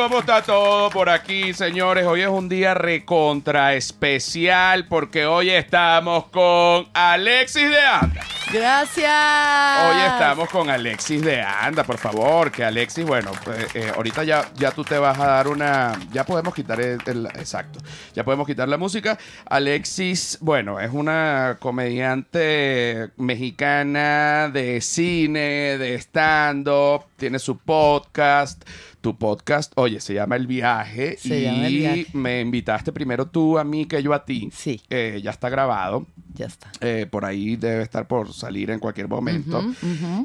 ¿cómo está todo por aquí, señores? Hoy es un día recontra especial porque hoy estamos con Alexis de Anda. Gracias. Hoy estamos con Alexis de Anda, por favor, que Alexis, bueno, pues, eh, ahorita ya, ya tú te vas a dar una, ya podemos quitar el, el- exacto, ya podemos quitar la música. Alexis, bueno, es una comediante mexicana de cine, de stand-up, tiene su podcast. Tu podcast, oye, se llama El Viaje Se y llama El Viaje. me invitaste primero tú a mí que yo a ti. Sí. Eh, ya está grabado. Ya está. Eh, por ahí debe estar por salir en cualquier momento.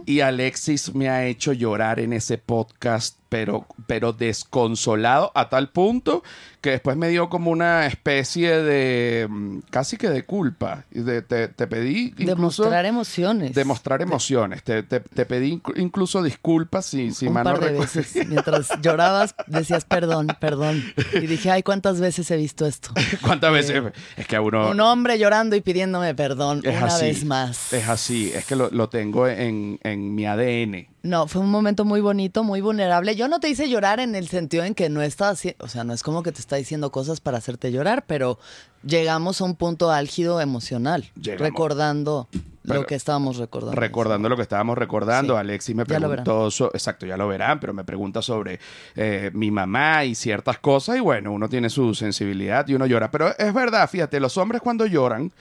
Y Alexis me ha hecho llorar en ese podcast, pero, pero desconsolado a tal punto que después me dio como una especie de mm, casi que de culpa. De- te, te pedí incluso Demostrar emociones. demostrar emociones. Te, te- te pedí inc- incluso disculpas si, si un mal no par de recuerdo. veces. Mientras llorabas, decías perdón, perdón. Y dije, ay, ¿cuántas veces he visto esto? ¿Cuántas veces? Es que a uno... Un hombre llorando y pidiéndome perdón es una así, vez más. Es así, es que lo, lo tengo en, en mi ADN. No, fue un momento muy bonito, muy vulnerable. Yo no te hice llorar en el sentido en que no haciendo, o sea, no es como que te está diciendo cosas para hacerte llorar, pero llegamos a un punto álgido emocional, Llegamos. recordando Pero- lo que estábamos recordando. Recordando lo que estábamos recordando, Sí. Alexis me preguntó, so- exacto, ya lo verán, pero me pregunta sobre eh, mi mamá y ciertas cosas y bueno, uno tiene su sensibilidad y uno llora. Pero es verdad, fíjate, los hombres cuando lloran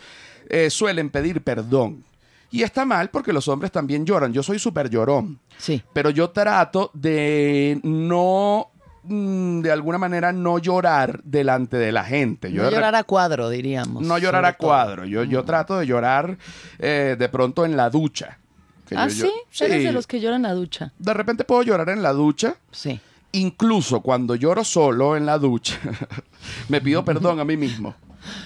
eh, suelen pedir perdón. Y está mal porque los hombres también lloran. Yo soy súper llorón, Sí. pero yo trato de no, mm, de alguna manera, no llorar delante de la gente. Yo No llorar a cuadro, diríamos. no llorar a cuadro. Yo, yo trato de llorar eh, de pronto en la ducha. Que Ah, yo- sí, yo- eres sí. de los que lloran a ducha. De repente puedo llorar en la ducha. Sí. Incluso cuando lloro solo en la ducha, me pido perdón a mí mismo.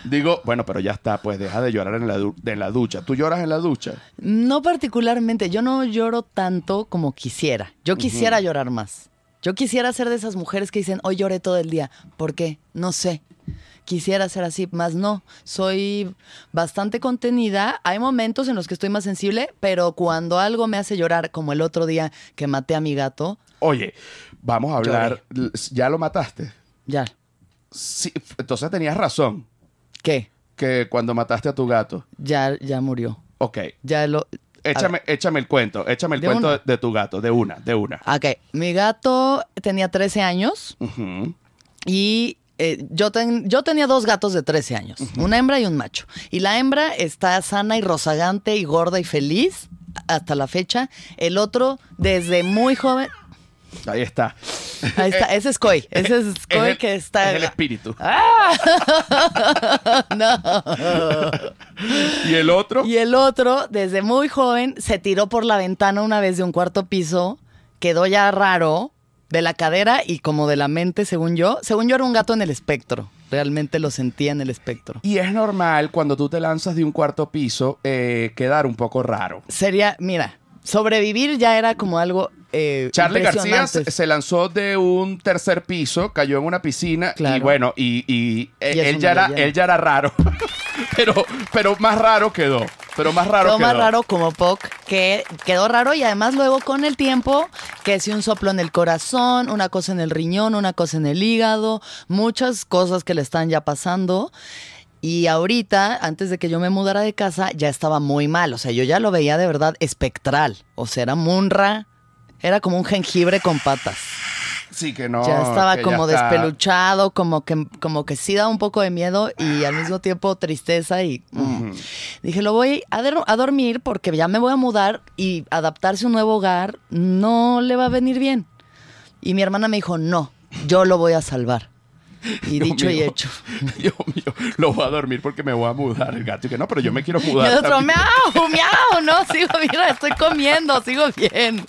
Digo, bueno, pero ya está, pues deja de llorar en la, du- en la ducha. ¿Tú lloras en la ducha? No particularmente, yo no lloro tanto como quisiera. Yo quisiera llorar más. Yo quisiera ser de esas mujeres que dicen, hoy lloré todo el día. ¿Por qué? No sé. Quisiera ser así, más no. Soy bastante contenida. Hay momentos en los que estoy más sensible, pero cuando algo me hace llorar, como el otro día que maté a mi gato, Oye, vamos a hablar. ¿Ya lo mataste? ya. Sí, entonces tenías razón ¿Qué? que cuando mataste a tu gato. Ya, ya murió. Ok, Ya lo. échame, échame el cuento, échame el ¿De cuento de, de tu gato, de una, de una. Ok, mi gato tenía 13 años. Y eh, yo, ten- yo tenía dos gatos de 13 años, una hembra y un macho. Y la hembra está sana y rozagante y gorda y feliz hasta la fecha. El otro, desde muy joven... Ahí está. Ahí está, ese es Koi. Ese es Koi Es el- que está... Es el espíritu. no. ¿Y el otro? Y el otro, desde muy joven, se tiró por la ventana una vez de un cuarto piso, quedó ya raro de la cadera y como de la mente, según yo. Según yo era un gato en el espectro. Realmente lo sentía en el espectro. Y es normal cuando tú te lanzas de un cuarto piso eh, quedar un poco raro. Sería, mira, sobrevivir ya era como algo eh, Charlie García se lanzó de un tercer piso, cayó en una piscina y bueno, y, y, eh, Y él, ya era, él ya era raro. pero, pero más raro quedó. Pero más raro Quedó quedó. más raro como Poc, que quedó raro y además luego con el tiempo, que si un soplo en el corazón, una cosa en el riñón, una cosa en el hígado, muchas cosas que le están ya pasando. Y ahorita, antes de que yo me mudara de casa, ya estaba muy mal. O sea, yo ya lo veía de verdad espectral. O sea, era munra, era como un jengibre con patas. Sí, que no. ya estaba como despeluchado, como que, como que sí da un poco de miedo y al mismo tiempo tristeza y mm. dije, lo voy a, a dormir porque ya me voy a mudar y adaptarse a un nuevo hogar no le va a venir bien. Y mi hermana me dijo, no, yo lo voy a salvar. Y dicho y hecho. Dios mío, lo voy a dormir porque me voy a mudar. El gato y que no, pero yo me quiero Y mudar. el otro, miau, miau, no, sigo, mira, estoy comiendo, sigo bien.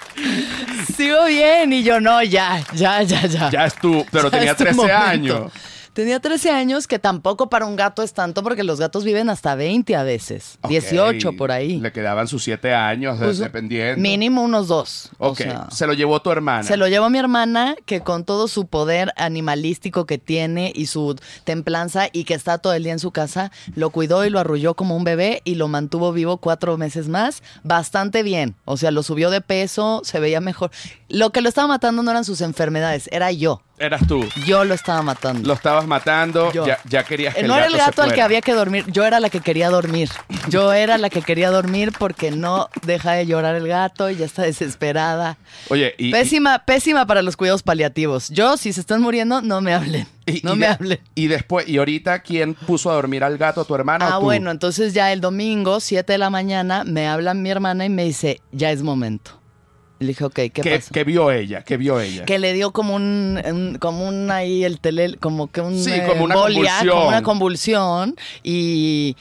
Sigo bien. Y yo, no, ya, ya, ya, ya. Ya es tú, pero Ya tenía es tu 13 momento. años. Tenía 13 años, que tampoco para un gato es tanto, porque los gatos viven hasta 20 a veces. 18 Ok, por ahí. Le quedaban sus 7 años, Pues, dependiendo. Mínimo unos dos. O Ok, sea, se lo llevó tu hermana. se lo llevó mi hermana, que con todo su poder animalístico que tiene y su templanza y que está todo el día en su casa, lo cuidó y lo arrulló como un bebé y lo mantuvo vivo cuatro meses más, bastante bien. O sea, lo subió de peso, se veía mejor. Lo que lo estaba matando no eran sus enfermedades, era yo. Eras tú. Yo lo estaba matando. Lo estabas matando, Yo. ya, ya querías que no el era el gato al que había que dormir, yo era la que quería dormir. Yo era la que quería dormir porque no deja de llorar el gato y ya está desesperada. Oye, y, pésima, pésima para los cuidados paliativos. Yo, si se están muriendo, no me hablen. y- no me de- hablen. Y después, ¿y ahorita quién puso a dormir al gato, tu hermana Ah, o tú? bueno, entonces ya el domingo, 7 de la mañana, me habla mi hermana y me dice, ya es momento. Le dije, ok, ¿qué, ¿Qué, pasó? qué vio ella? ¿Qué vio ella? Que le dio como un, un- como un ahí el tele, como que un Sí, eh, como una embolia, convulsión. como una convulsión y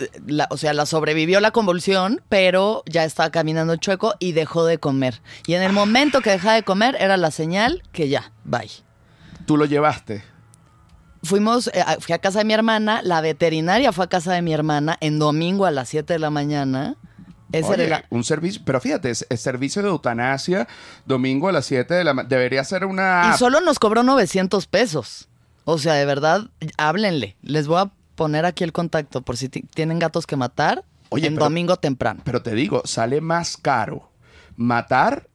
eh, la- o sea, la sobrevivió la convulsión, pero ya estaba caminando chueco y dejó de comer. Y en el momento que dejaba de comer era la señal que ya, bye. ¿Tú lo llevaste? Fuimos, eh, fui a casa de mi hermana, la veterinaria fue a casa de mi hermana en domingo a las 7 de la mañana. Oye, la- un servicio, pero fíjate, es, servicio de eutanasia, domingo a las 7 de la mañana. Debería ser una... Y solo nos cobró 900 pesos. O sea, de verdad, háblenle. Les voy a poner aquí el contacto por si ti- tienen gatos que matar Oye, en pero- domingo temprano. Pero te digo, sale más caro matar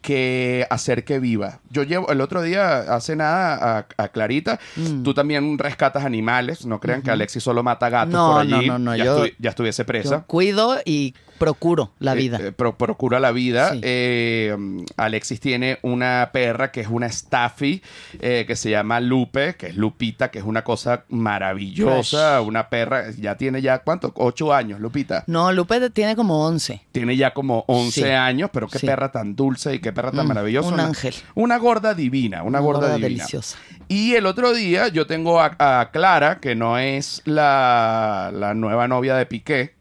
que hacer que viva. Yo llevo el otro día, hace nada, a, a Clarita, Mm. tú también rescatas animales. No crean que Alexis solo mata gatos No, por allí. no, no, no, Ya, yo- estu- ya estuviese presa. Yo cuido y procuro la Eh, vida. eh, pro- procura la vida. Sí. Eh, Alexis tiene una perra que es una Staffy eh, que se llama Lupe, que es Lupita, que es una cosa maravillosa. Una perra, ya tiene ya, ¿cuánto? Ocho años, Lupita. No, Lupe tiene como 11. Tiene ya como 11 Sí. años, pero qué Sí. perra tan dulce y qué perra tan Mm, maravillosa. un ángel. Una gorda divina, una, gorda, divina. deliciosa. Y el otro día yo tengo a, a Clara, que no es la, la nueva novia de Piqué,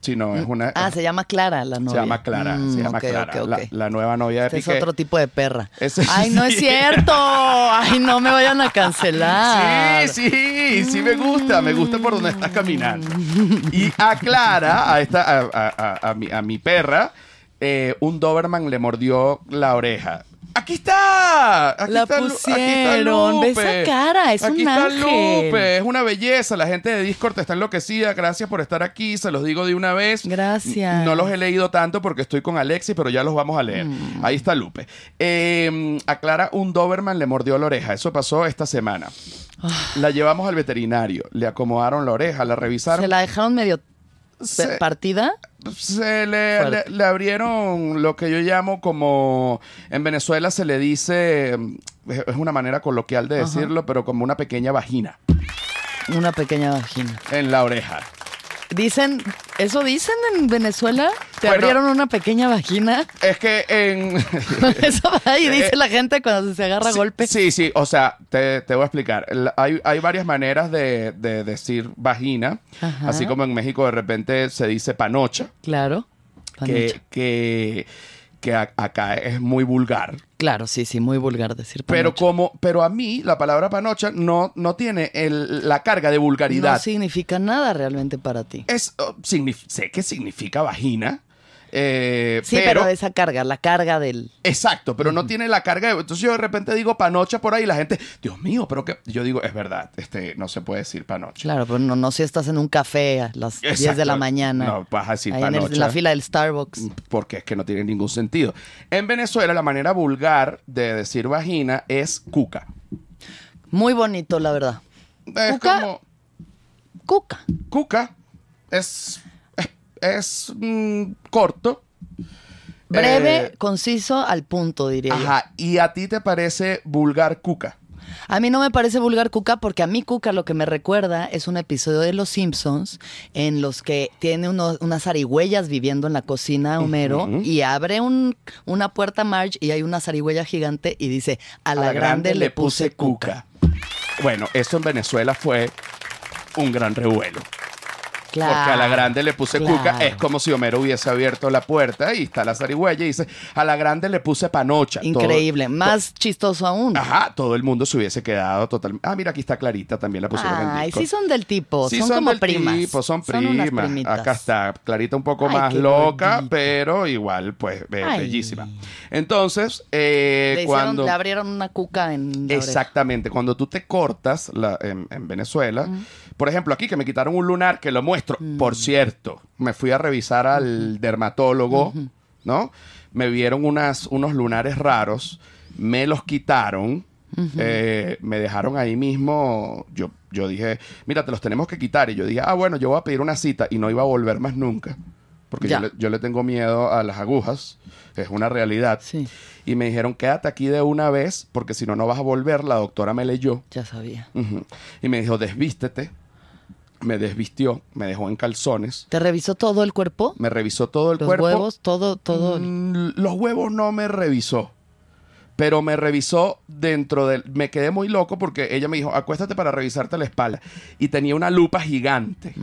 sino es una... Ah, se llama Clara la novia. se llama Clara, Mm, se llama Clara, La, nueva novia de Este es Piqué. otro tipo de perra. Ay, no es cierto. Ay, no me vayan a cancelar. Sí, sí, sí me gusta, me gusta por donde estás caminando. Y a Clara, a esta, a, a- a- a mi, a mi perra, eh, un Doberman le mordió la oreja. ¡Aquí está! Aquí La está Lu- aquí está pusieron. Ve Lupe. esa cara, es aquí un está ángel. Lupe, es una belleza. La gente de Discord está enloquecida. Gracias por estar aquí, se los digo de una vez. Gracias. No los he leído tanto porque estoy con Alexis, pero ya los vamos a leer. Mm. Ahí está Lupe. Eh, aclara, un Doberman le mordió la oreja. Eso pasó esta semana. La llevamos al veterinario, le acomodaron la oreja, la revisaron. Se la dejaron medio Se- partida. Se le, le- le abrieron lo que yo llamo como en Venezuela se le dice es es una manera coloquial de decirlo pero como una pequeña vagina. Una pequeña vagina. en la oreja Dicen, ¿eso dicen en Venezuela? ¿Te Bueno. abrieron una pequeña vagina? es que en Eso va ahí, dice la gente cuando se agarra Sí, golpe. Sí, sí, o sea, te, te voy a explicar. Hay, hay varias maneras de, de decir vagina, Ajá. así como en México de repente se dice panocha, Claro. que, Panocha. que, que a- acá es muy vulgar. Claro, sí, sí, muy vulgar decir Pero panocha. como, pero a mí la palabra panocha no, no tiene el- la carga de vulgaridad. No significa nada realmente para ti. Es, oh, sé que significa vagina. Eh, Sí, pero, esa carga, la carga del... Exacto, pero no tiene la carga de... Entonces yo de repente digo panocha por ahí y la gente, Dios mío, pero que... Yo digo, es verdad, este, no se puede decir panocha. Claro, pero no, no si estás en un café a las 10 de Exacto. la mañana. No, vas a decir ahí en, el- panocha. en la fila del Starbucks. Porque es que no tiene ningún sentido. En Venezuela la manera vulgar de decir vagina es cuca. Muy bonito, la verdad. Es ¿Cuca? como... Cuca. Cuca es... es, mm, corto. Breve, Eh, conciso, al punto, diría yo. Ajá. ¿Y a ti te parece vulgar cuca? A mí no me parece vulgar Cuca porque a mí Cuca lo que me recuerda es un episodio de Los Simpsons en los que tiene uno- unas zarigüeyas viviendo en la cocina Homero y abre un- una puerta Marge y hay una zarigüeya gigante y dice, a la, grande, le puse Cuca. Bueno, eso en Venezuela fue un gran revuelo. Claro, Porque a la grande le puse claro. cuca. Es como si Homero hubiese abierto la puerta y está la zarigüeya y dice, a la grande le puse panocha. Todo- Increíble, más chistoso aún. Ajá, todo el mundo se hubiese quedado totalmente. Ah, mira, aquí está Clarita, también la pusieron en Ay, sí son del tipo, Sí, son, como del primas. tipo, son primas. primitas. Acá está, Clarita un poco Ay, más loca, gordita. pero igual, pues, Ay. bellísima. Entonces, eh, Le, hicieron- cuando... le abrieron una cuca en la oreja. Exactamente, cuando tú te cortas la- en, en Venezuela, por ejemplo, aquí que me quitaron un lunar, que lo muestro, por cierto, me fui a revisar al dermatólogo, ¿no? Me vieron unas, unos lunares raros, me los quitaron Eh, me dejaron ahí mismo. Yo, yo dije, mira, te los tenemos que quitar. Y yo dije, ah, bueno, yo voy a pedir una cita y no iba a volver más nunca. Porque yo le, yo le tengo miedo a las agujas. Es una realidad. Sí, Y me dijeron, quédate aquí de una vez, porque si no, no vas a volver. La doctora me leyó. ya sabía. Y me dijo, desvístete. Me desvistió, me dejó en calzones, ¿Te revisó todo el cuerpo? me revisó todo el Los cuerpo. huevos, todo, todo. Mm, los huevos no me revisó. Pero me revisó dentro del... Me quedé muy loco porque ella me dijo, acuéstate para revisarte la espalda. Y tenía una lupa gigante.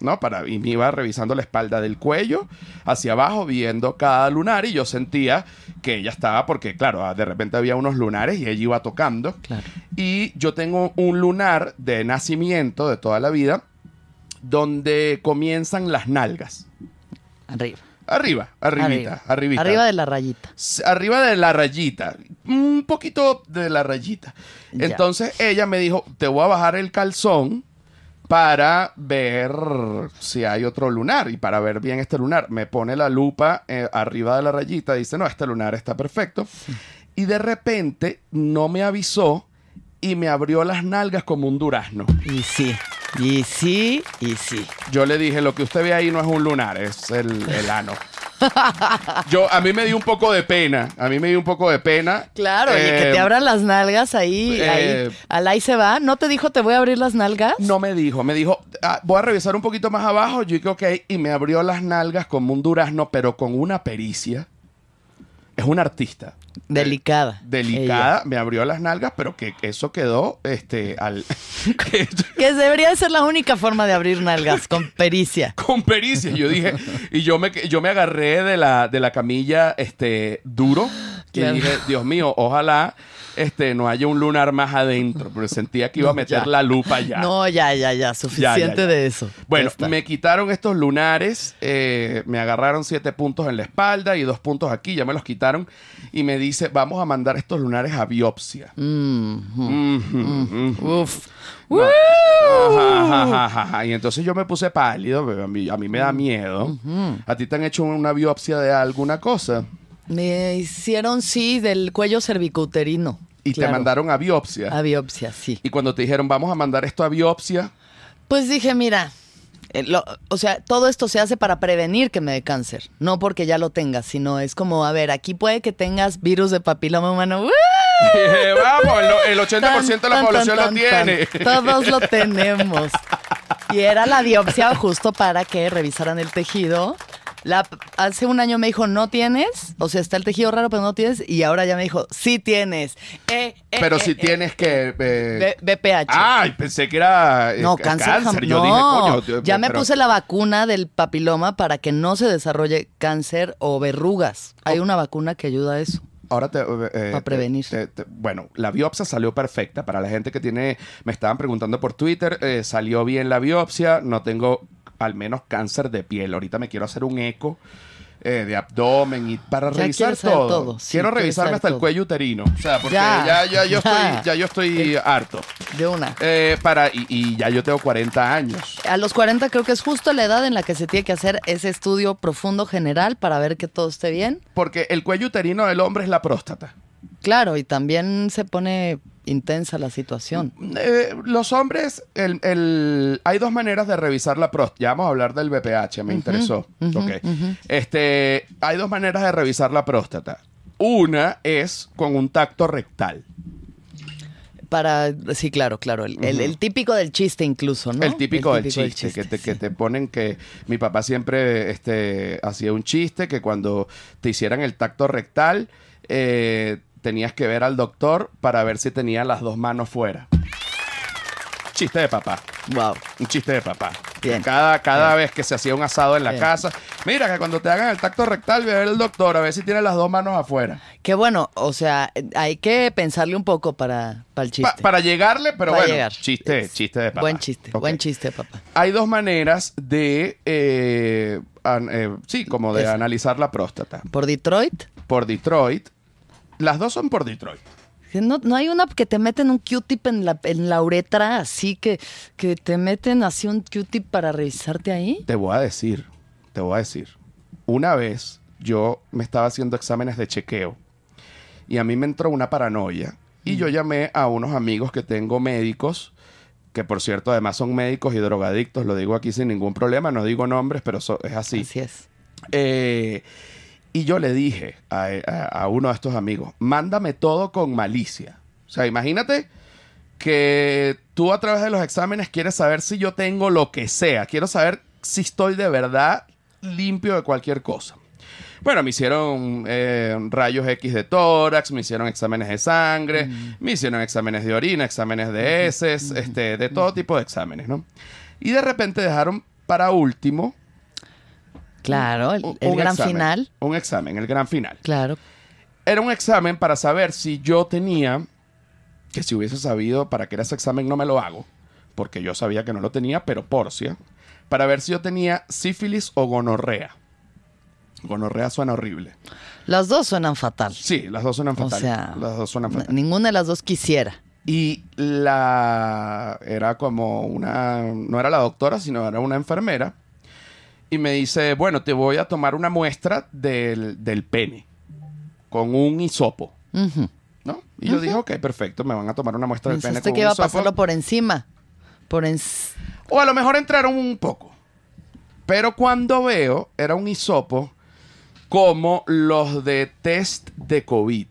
¿no? Para, y me iba revisando la espalda del cuello hacia abajo, viendo cada lunar. Y yo sentía que ella estaba, porque claro, de repente había unos lunares y ella iba tocando. Claro. Y yo tengo un lunar de nacimiento de toda la vida, donde comienzan las nalgas. Arriba. Arriba, arribita, arribita. Arriba de la rayita. Arriba de la rayita, un poquito de la rayita. Ya. Entonces ella me dijo, te voy a bajar el calzón para ver si hay otro lunar y para ver bien este lunar. Me pone la lupa eh, arriba de la rayita, dice, no, este lunar está perfecto. Y de repente no me avisó y me abrió las nalgas como un durazno. Y sí, y sí, y sí. Yo le dije, lo que usted ve ahí no es un lunar, es el, el ano. Yo, a mí me dio un poco de pena, a mí me dio un poco de pena. Claro, y que Eh, te abran las nalgas ahí, eh, ahí, al ahí se va. ¿No te dijo te voy a abrir las nalgas? No me dijo, me dijo, "Ah, voy a revisar un poquito más abajo. Yo dije, ok, y me abrió las nalgas como un durazno, pero con una pericia. Es un artista. Delicada. Delicada, me abrió las nalgas, pero que eso quedó este al que- Que debería de ser la única forma de abrir nalgas, con pericia. con pericia. Yo dije, y yo me, yo me agarré de la, de la camilla este, duro. Y Claro. dije, Dios mío, ojalá este, no haya un lunar más adentro. Pero sentía que iba a meter la lupa ya. No, ya, ya, ya. Suficiente ya. de eso. Bueno, me quitaron estos lunares, eh, me agarraron siete puntos en la espalda y dos puntos aquí, ya me los quitaron y me dice, vamos a mandar estos lunares a biopsia. Mm, mm, Ujú, ujú. Uf. No. Ajá, ajá, ajá, ajá. Y entonces yo me puse pálido, a mí, a mí me da miedo. ¿A ti te han hecho una biopsia de alguna cosa? Me hicieron, sí, del cuello cervicouterino. Y te mandaron a biopsia. A biopsia, sí. Y cuando te dijeron, vamos a mandar esto a biopsia, Pues dije, mira, lo- o sea, todo esto se hace para prevenir que me dé cáncer, no porque ya lo tengas, sino es como, a ver, aquí puede que tengas virus de papiloma humano. Vamos, el, el 80% de la Tan, población tan, lo tiene. Todos lo tenemos. Y era la biopsia justo para que revisaran el tejido. La, hace un año me dijo, no tienes, o sea, está el tejido raro, pero no tienes, y ahora ya me dijo, sí tienes. Eh, eh, Pero eh, si eh, tienes que... B- BPH. Ay, pensé que era No, cáncer, jam- Yo no, dije, coño, ya me pero- puse la vacuna del papiloma para que no se desarrolle cáncer o verrugas. Hay una vacuna que ayuda a eso. Ahora te... eh, Pa' prevenir. te- te- bueno, la biopsia salió perfecta. Para la gente que tiene... Me estaban preguntando por Twitter, eh, salió bien la biopsia. No tengo al menos cáncer de piel. Ahorita me quiero hacer un eco eh, de abdomen y para Ya revisar todo. todo, sí, quiero revisarme hasta el cuello uterino. O sea, porque ya, Ya, ya, yo estoy, ya yo estoy harto. De una. Eh, para, y, y ya yo tengo 40 años. A los 40 creo que es justo la edad en la que se tiene que hacer ese estudio profundo general para ver que todo esté bien. Porque el cuello uterino del hombre es la próstata. Claro, y también se pone intensa la situación. Eh, los hombres, el, el- hay dos maneras de revisar la próstata. Ya vamos a hablar del BPH, me interesó. Ok. este, hay dos maneras de revisar la próstata. Una es con un tacto rectal. Para, sí, claro, claro. El, el- el típico del chiste incluso, ¿no? El típico, del chiste, que, te, sí. que te ponen que mi papá siempre este, hacía un chiste que cuando te hicieran el tacto rectal eh, tenías que ver al doctor para ver si tenía las dos manos fuera. Chiste de papá. Wow. Un chiste de papá. Bien. Cada, cada vez que se hacía un asado en la Bien. casa. Mira, que cuando te hagan el tacto rectal, ve a ver el doctor a ver si tiene las dos manos afuera. Qué bueno, o sea, hay que pensarle un poco para, para el Pa- chiste. para llegarle, pero Para bueno, llegar. chiste, Es- chiste de papá. Buen chiste, buen chiste, papá. Hay dos maneras de, eh, an- eh, sí, como de analizar la próstata. Por Detroit, Por Detroit. Las dos son por Detroit. no, no hay una que te meten un Q-tip en la, en la uretra, así que, que te meten así un Q-tip para revisarte ahí. Te voy a decir, te voy a decir. Una vez yo me estaba haciendo exámenes de chequeo y a mí me entró una paranoia Y yo llamé a unos amigos que tengo médicos, que por cierto además son médicos y drogadictos, lo digo aquí sin ningún problema, no digo nombres, pero so- es así. Así es. Eh, y yo le dije a, a- a uno de estos amigos, mándame todo con malicia. O sea, imagínate que tú a través de los exámenes quieres saber si yo tengo lo que sea. Quiero saber si estoy de verdad limpio de cualquier cosa. Bueno, me hicieron eh, rayos X de tórax, me hicieron exámenes de sangre, me hicieron exámenes de orina, exámenes de heces, este, de todo tipo de exámenes, ¿no? Y de repente dejaron para último Claro, el, un- el un gran examen, final. Un examen, el gran final. Claro. Era un examen para saber si yo tenía, que si hubiese sabido para qué era ese examen no me lo hago, porque yo sabía que no lo tenía, pero porcia, para ver si yo tenía sífilis o gonorrea. Gonorrea suena horrible. Las dos suenan fatal. Sí, las dos suenan O fatal. sea, las dos suenan fatal. ninguna de las dos quisiera. Y la era como una, no era la doctora, sino era una enfermera. Y me dice, bueno, te voy a tomar una muestra del, del pene con un hisopo. ¿no? Y yo dije, ok, perfecto, me van a tomar una muestra del pene con que un iba a pasarlo por encima. Por O a lo mejor entraron un poco. Pero cuando veo, era un hisopo como los de test de COVID.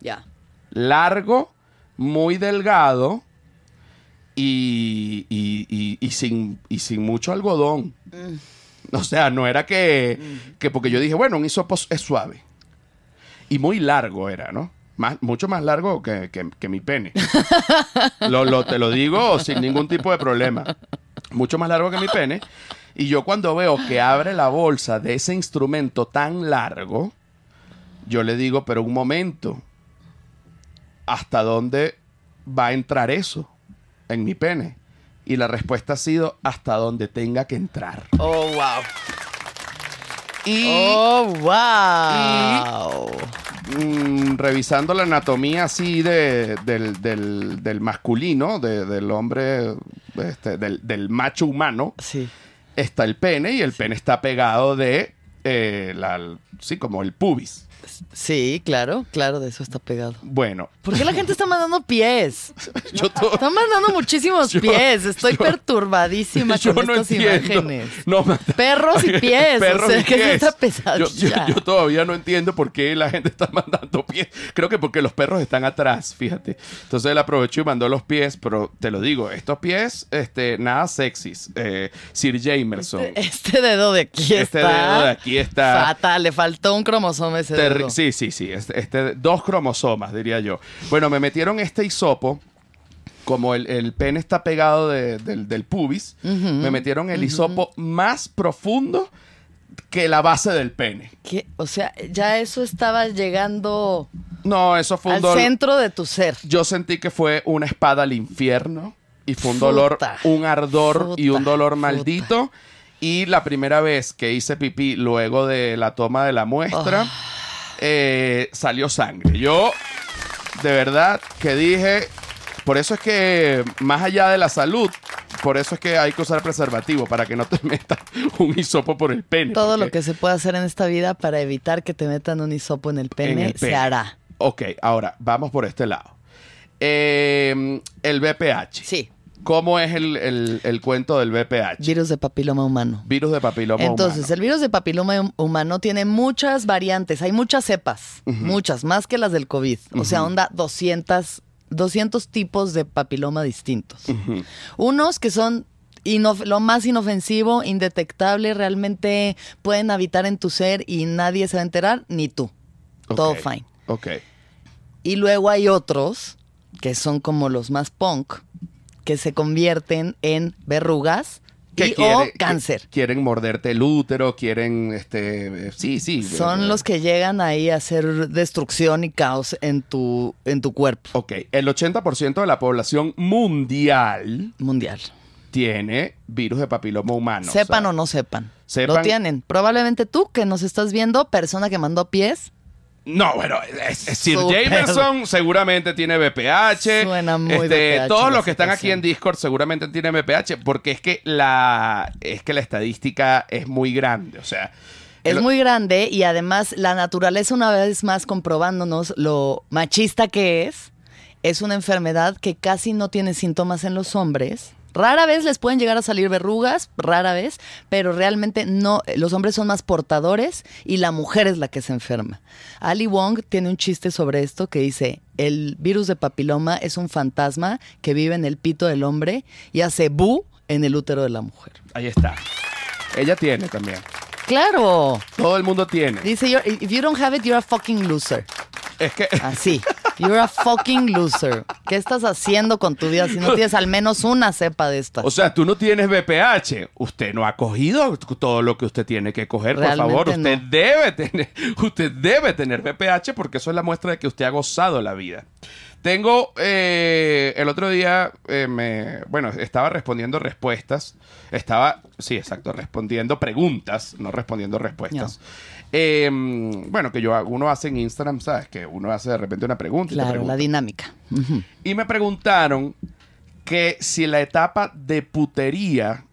Ya. largo, muy delgado y, y- y- y sin, y sin mucho algodón. O sea, no era que, que porque yo dije, bueno, un hisopo es suave. Y muy largo era, ¿no? Más, mucho más largo que, que- que mi pene. lo, lo- te lo digo sin ningún tipo de problema. Mucho más largo que mi pene. Y yo cuando veo que abre la bolsa de ese instrumento tan largo, yo le digo, pero un momento, ¿hasta dónde va a entrar eso en mi pene? Y la respuesta ha sido hasta donde tenga que entrar. Oh, wow. Y Oh, wow. mm, revisando la anatomía así de, del, del- del masculino, de- del hombre, este, del, del macho humano, Sí. está el pene y el pene está pegado de, eh, la, sí, como el pubis. Sí, claro, claro, de eso está pegado. Bueno, ¿Por qué la gente está mandando pies? yo todo... Mandando muchísimos Yo- pies. Estoy yo- perturbadísima yo con no estas entiendo. imágenes. No, Perros y pies. Perros o sea, y que pies. pesado Yo, todavía no entiendo por qué la gente está mandando pies. Creo que porque los perros están atrás, fíjate. Entonces él aprovechó y mandó los pies, pero te lo digo, estos pies, este, nada sexys. Eh, Sir Jamerson. Este dedo de aquí Este está. dedo de aquí está- Fatal, le faltó un cromosoma ese Terri- sí, sí, sí. Este, este- dos cromosomas, diría yo. Bueno, me metieron este hisopo. Como el, el pene está pegado de- del, del pubis, me metieron el hisopo más profundo que la base del pene. ¿Qué? O sea, ya eso estaba llegando No, eso fue un al dolor. centro de tu ser. Yo sentí que fue una espada al infierno y fue un dolor, un ardor y un dolor maldito. Y la primera vez que hice pipí luego de la toma de la muestra, Ah. Eh, salió sangre. Yo, de verdad, que dije, por eso es que más allá de la salud, por eso es que hay que usar preservativo, para que no te metas un hisopo por el pene. Todo lo que se puede hacer en esta vida para evitar que te metan un hisopo en el pene, en el se hará. Ok, ahora, vamos por este lado. Eh, el BPH. Sí. ¿Cómo es el, el- el cuento del BPH? Virus de papiloma humano. Virus de papiloma Entonces, humano. el virus de papiloma hum- humano tiene muchas variantes, hay muchas cepas, muchas, más que las del COVID. O sea, onda 200, 200 tipos de papiloma distintos. Unos que son lo más inofensivo, indetectable, realmente pueden habitar en tu ser y nadie se va a enterar, ni tú. Todo fine. Ok. Y luego hay otros, que son como los más punk, que se convierten en verrugas Que y quiere- o que cáncer. quieren morderte el útero, quieren, este, eh, sí, sí. Son eh, los que llegan ahí a hacer destrucción y caos en tu, en tu cuerpo Ok, el 80% de la población mundial mundial. tiene virus de papiloma humano. sepan sea, o no sepan. sepan- Lo tienen. Probablemente tú que nos estás viendo, persona que mandó pies, No, bueno, es, es Sir Súper. Jamerson seguramente tiene BPH. Suena muy Este, BPH Todos los que están aquí en Discord seguramente tienen BPH porque es que la es que la estadística es muy grande, o sea, es muy grande y además la naturaleza una vez más comprobándonos lo machista que es, es una enfermedad que casi no tiene síntomas en los hombres. Rara vez les pueden llegar a salir verrugas, rara vez, pero realmente no, los hombres son más portadores y la mujer es la que se enferma. Ali Wong tiene un chiste sobre esto que dice, el virus de papiloma es un fantasma que vive en el pito del hombre y hace bu en el útero de la mujer. Ahí está. Ella tiene también. Claro. Todo el mundo tiene. Dice, "You're- if you don't have it, you're a fucking loser. Es que Así. You're a fucking loser. ¿Qué estás haciendo con tu vida si no tienes al menos una cepa de estas? O sea, tú no tienes BPH. Usted no ha cogido todo lo que usted tiene que coger, por favor. Usted no. debe tener, usted debe tener BPH porque eso es la muestra de que usted ha gozado la vida. Tengo eh, el otro día, eh, me, bueno, estaba respondiendo respuestas. Estaba, sí, exacto, respondiendo preguntas, no respondiendo respuestas. Eh, bueno, que yo uno hace en Instagram, ¿sabes? Que uno hace de repente una pregunta y te claro, pregunta. la dinámica. Y me preguntaron que si la etapa de putería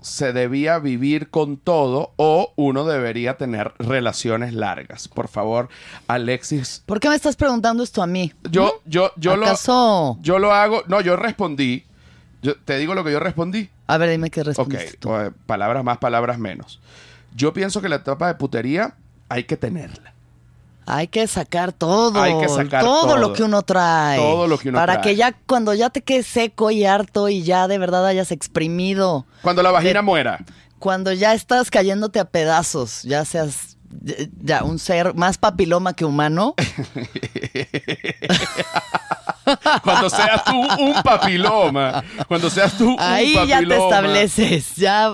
se debía vivir con todo o uno debería tener relaciones largas. Por favor, Alexis. ¿Por qué me estás preguntando esto a mí? Yo, yo, yo lo, ¿Acaso? yo lo hago. No, yo respondí. Yo, te digo lo que yo respondí. A ver, dime qué Ok, respondiste tú. eh, palabras más, palabras menos. Yo pienso que la etapa de putería hay que tenerla. Hay que sacar todo. Hay que sacar todo, todo. lo que uno trae. Todo lo que uno Para trae. que ya cuando ya te quedes seco y harto y ya de verdad hayas exprimido. Cuando la vagina De- muera. Cuando ya estás cayéndote a pedazos, ya seas ya- un ser más papiloma que humano. Cuando seas tú un papiloma. Cuando seas tú un Ahí papiloma. ya te estableces, ya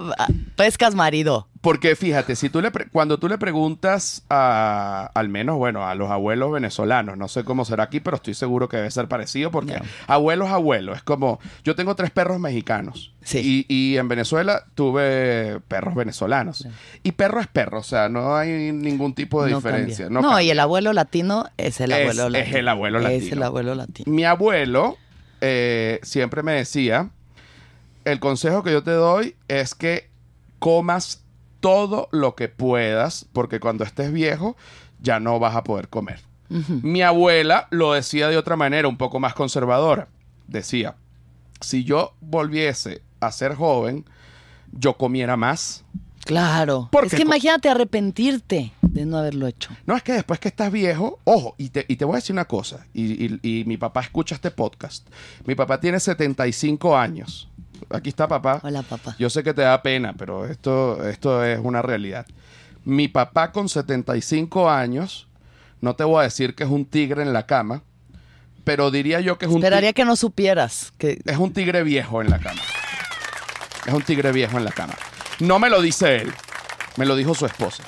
pescas marido. Porque fíjate, si tú le cuando tú le preguntas a, al menos, bueno, a los abuelos venezolanos, no sé cómo será aquí, pero estoy seguro que debe ser parecido porque abuelos, abuelos, es como, yo tengo tres perros mexicanos Sí. y, y en Venezuela tuve perros venezolanos. Y perro es perro, o sea, no hay ningún tipo de No diferencia. No, No, y el abuelo latino es el Es- abuelo es latino. el abuelo Es latino. el abuelo latino. Mi abuelo eh, siempre me decía, el consejo que yo te doy es que comas todo lo que puedas, porque cuando estés viejo ya no vas a poder comer. Mi abuela lo decía de otra manera, un poco más conservadora. Decía, si yo volviese a ser joven, yo comiera más. Claro. Porque Es que imagínate arrepentirte de no haberlo hecho. No, es que después que estás viejo, ojo, y te, y te voy a decir una cosa, y, y- y mi papá escucha este podcast. Mi papá tiene 75 años. Aquí está papá. Hola, papá. Yo sé que te da pena, pero esto, esto es una realidad. Mi papá con 75 años, no te voy a decir que es un tigre en la cama, pero diría yo que es un, Esperaría que no supieras que es un tigre viejo en la cama. Es un tigre viejo en la cama. No me lo dice él, me lo dijo su esposa.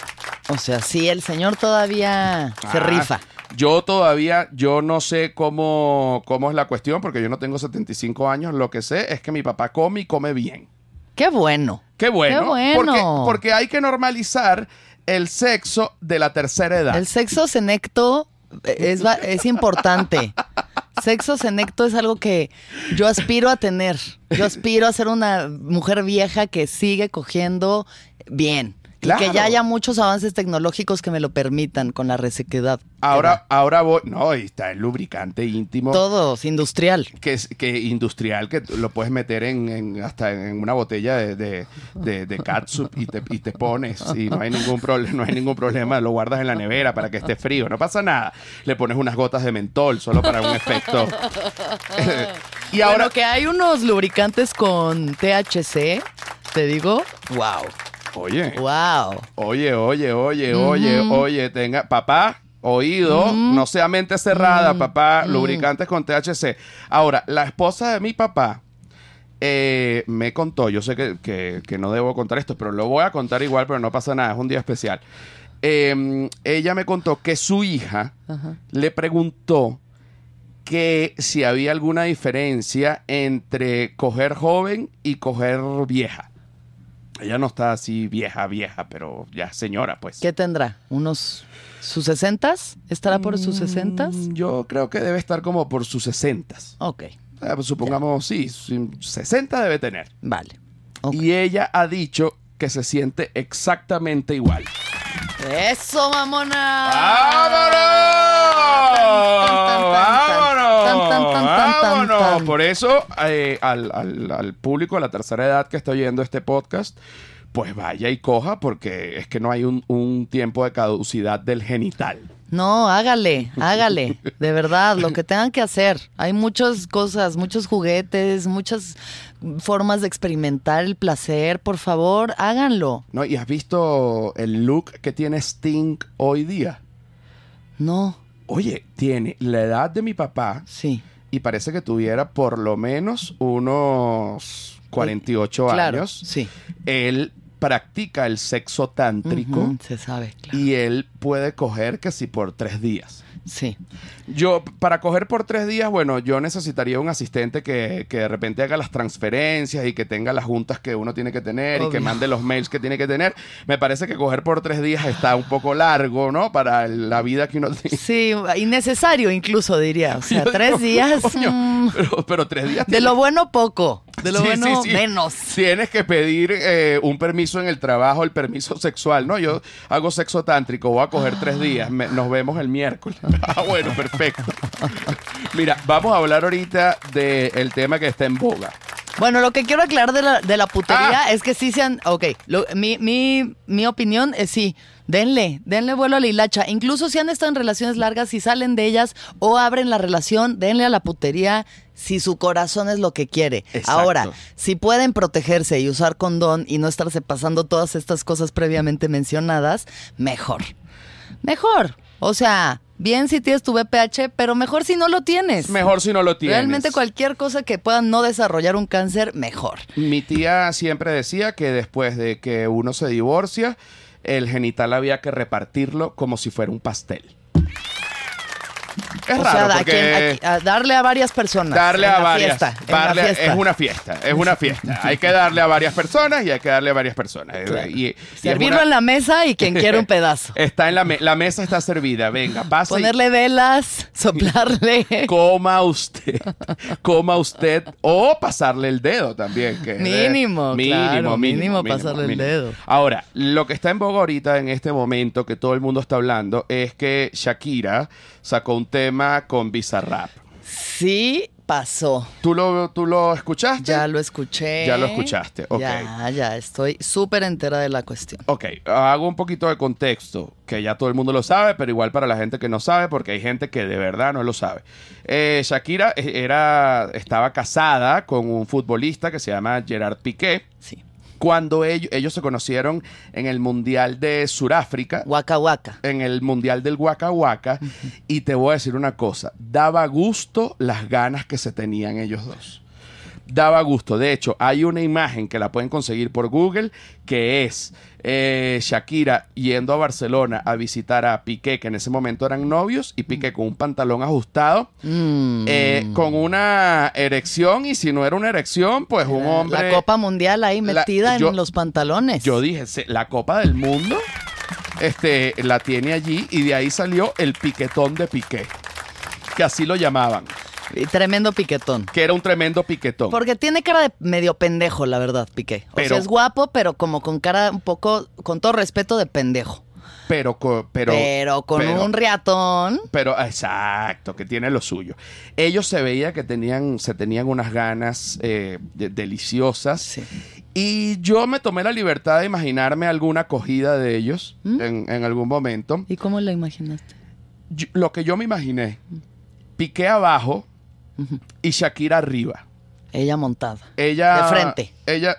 O sea, sí, el señor todavía se Ah, rifa. Yo todavía, yo no sé cómo, cómo es la cuestión, porque yo no tengo 75 años. Lo que sé es que mi papá come y come bien. Qué bueno. Qué bueno. Qué bueno. Porque, porque hay que normalizar el sexo de la tercera edad. El sexo senecto es, va- es importante. Sexo senecto es algo que yo aspiro a tener. Yo aspiro a ser una mujer vieja que sigue cogiendo bien. Y que ya haya muchos avances tecnológicos que me lo permitan con la resequedad. Ahora, ahora voy. No, y está el lubricante íntimo. Todo es industrial. Que industrial, que lo puedes meter en, en- hasta en una botella de, de, de, de catsup y te, y te pones y no hay ningún problema, no hay ningún problema, lo guardas en la nevera para que esté frío, no pasa nada. Le pones unas gotas de mentol solo para un efecto. y ahora Bueno, que hay unos lubricantes con THC, te digo, wow, Oye, wow. oye, oye, oye, oye, oye, tenga, papá, oído, no sea mente cerrada, papá, lubricantes con THC. Ahora, la esposa de mi papá eh, me contó, yo sé que, que- que no debo contar esto, pero lo voy a contar igual, pero no pasa nada, es un día especial. Eh, ella me contó que su hija le preguntó que si había alguna diferencia entre coger joven y coger vieja. Ella no está así vieja, vieja, pero ya señora, pues. ¿Qué tendrá? ¿Unos sus sesentas? ¿Estará por sus sesentas? Mm, Yo creo que debe estar como por sus sesentas. Ok, Eh, pues supongamos, sí, sí, 60 debe tener. vale. Ok. Y ella ha dicho que se siente exactamente igual. ¡Eso, mamona! ¡Vámonos! ¡Vámonos! vámonos. Por eso, eh, al, al- al público de la tercera edad que está oyendo este podcast, pues vaya y coja, porque es que no hay un, un tiempo de caducidad del genital. No, hágale, hágale. De verdad, lo que tengan que hacer. Hay muchas cosas, muchos juguetes, muchas formas de experimentar el placer. Por favor, háganlo. ¿No? ¿Y has visto el look que tiene Sting hoy día? No, Oye, tiene la edad de mi papá sí. y parece que tuviera por lo menos unos 48 Claro, años. sí. Él practica el sexo tántrico se sabe, claro. y él puede coger que si por tres días. Sí. Yo, para coger por tres días, bueno, yo necesitaría un asistente que, que de repente haga las transferencias y que tenga las juntas que uno tiene que tener y que mande los mails que tiene que tener. Me parece que coger por tres días está un poco largo, ¿no? Para la vida que uno tiene. Sí, innecesario incluso diría. O sea, Yo tres digo, días coño, mm, pero, pero tres días. de lo bueno poco, de lo Sí, bueno sí, sí. menos. Tienes que pedir eh, un permiso en el trabajo, el permiso sexual, ¿no? Yo hago sexo tántrico, voy a coger tres días, me- nos vemos el miércoles. ah, bueno, perfecto. Mira, vamos a hablar ahorita del tema que está en boga. Bueno, lo que quiero aclarar de la, de la putería Ah. es que sí sean. Ok, lo- mi, mi, mi opinión es sí. Denle, denle vuelo a la hilacha. Incluso si han estado en relaciones largas, si salen de ellas o abren la relación, denle a la putería si su corazón es lo que quiere. Exacto. Ahora, si pueden protegerse y usar condón y no estarse pasando todas estas cosas previamente mencionadas, mejor. Mejor. O sea, bien si tienes tu VPH, pero mejor si no lo tienes. Mejor si no lo tienes. Realmente cualquier cosa que pueda no desarrollar un cáncer, mejor. Mi tía siempre decía que después de que uno se divorcia, el genital había que repartirlo como si fuera un pastel. Es o raro sea, a porque... quien- a qui- a darle a varias personas. Darle en a la varias. Fiesta, en la darle- fiesta. Es una fiesta, es una fiesta. hay que darle a varias personas y hay que darle a varias personas. Claro. Y- y es Servirlo una- en la mesa y quien quiera un pedazo. Está en la, me- la mesa está servida. Venga, pase. y Ponerle velas, soplarle. Coma usted, coma usted o pasarle el dedo también. que de- Mínimo, claro, mínimo pasarle el dedo. Ahora, lo que está en boga ahorita en este momento que todo el mundo está hablando es que Shakira sacó un tema con Bizarrap. Sí, pasó. ¿Tú lo, tú lo escuchaste? Ya lo escuché. Ya lo escuchaste, ok. Ya, ya, estoy súper entera de la cuestión. Ok, hago un poquito de contexto, que ya todo el mundo lo sabe, pero igual para la gente que no sabe, porque hay gente que de verdad no lo sabe. Eh, Shakira eh, era, estaba casada con un futbolista que se llama Gerard Piqué. Sí. Cuando ellos, ellos se conocieron en el Mundial de Suráfrica, Waka waka. en el Mundial del Waka Waka, y te voy a decir una cosa, daba gusto las ganas que se tenían ellos dos. Daba gusto. De hecho, hay una imagen que la pueden conseguir por Google que es eh, Shakira yendo a Barcelona a visitar a Piqué, que en ese momento eran novios, y Piqué con un pantalón ajustado, Mm. eh, con una erección, y si no era una erección, pues un hombre... La Copa Mundial ahí La- metida yo- en los pantalones. Yo dije, la Copa del Mundo este, la tiene allí y de ahí salió el piquetón de Piqué, que así lo llamaban, Y Tremendo piquetón. que era un tremendo piquetón. Porque tiene cara de medio pendejo, la verdad, Piqué. O Pero- sea, es guapo, pero como con cara un poco, con todo respeto, de pendejo. Pero, pero, Pero, con pero- un riatón. Pero, exacto, que tiene lo suyo. Ellos se veía que tenían, se tenían unas ganas eh, de- deliciosas. Sí. Y yo me tomé la libertad de imaginarme alguna acogida de ellos ¿Mm? en, en algún momento. ¿Y cómo la imaginaste? Yo- lo que yo me imaginé, Piqué abajo y Shakira arriba. Ella montada. Ella. De frente. Ella.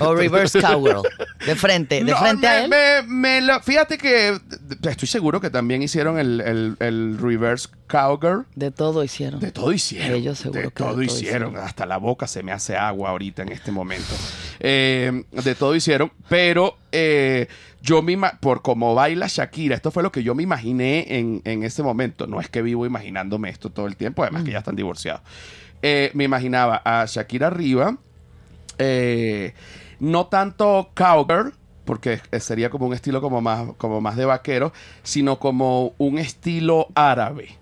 O reverse cowgirl. De frente. De No, frente me, a él. me- me lo- fíjate que estoy seguro que también hicieron el, el- el reverse cowgirl. De todo hicieron. De todo hicieron. Ellos seguro de que de todo todo hicieron. hicieron. Hasta la boca se me hace agua ahorita en este momento. Eh, de todo hicieron. Pero eh, yo me por cómo baila Shakira, esto fue lo que yo me imaginé en, en ese momento. No es que vivo imaginándome esto todo el tiempo, además que ya están divorciados. Eh, me imaginaba a Shakira arriba. eh, no tanto cowgirl, porque sería como un estilo como más, como más de vaquero, sino como un estilo árabe.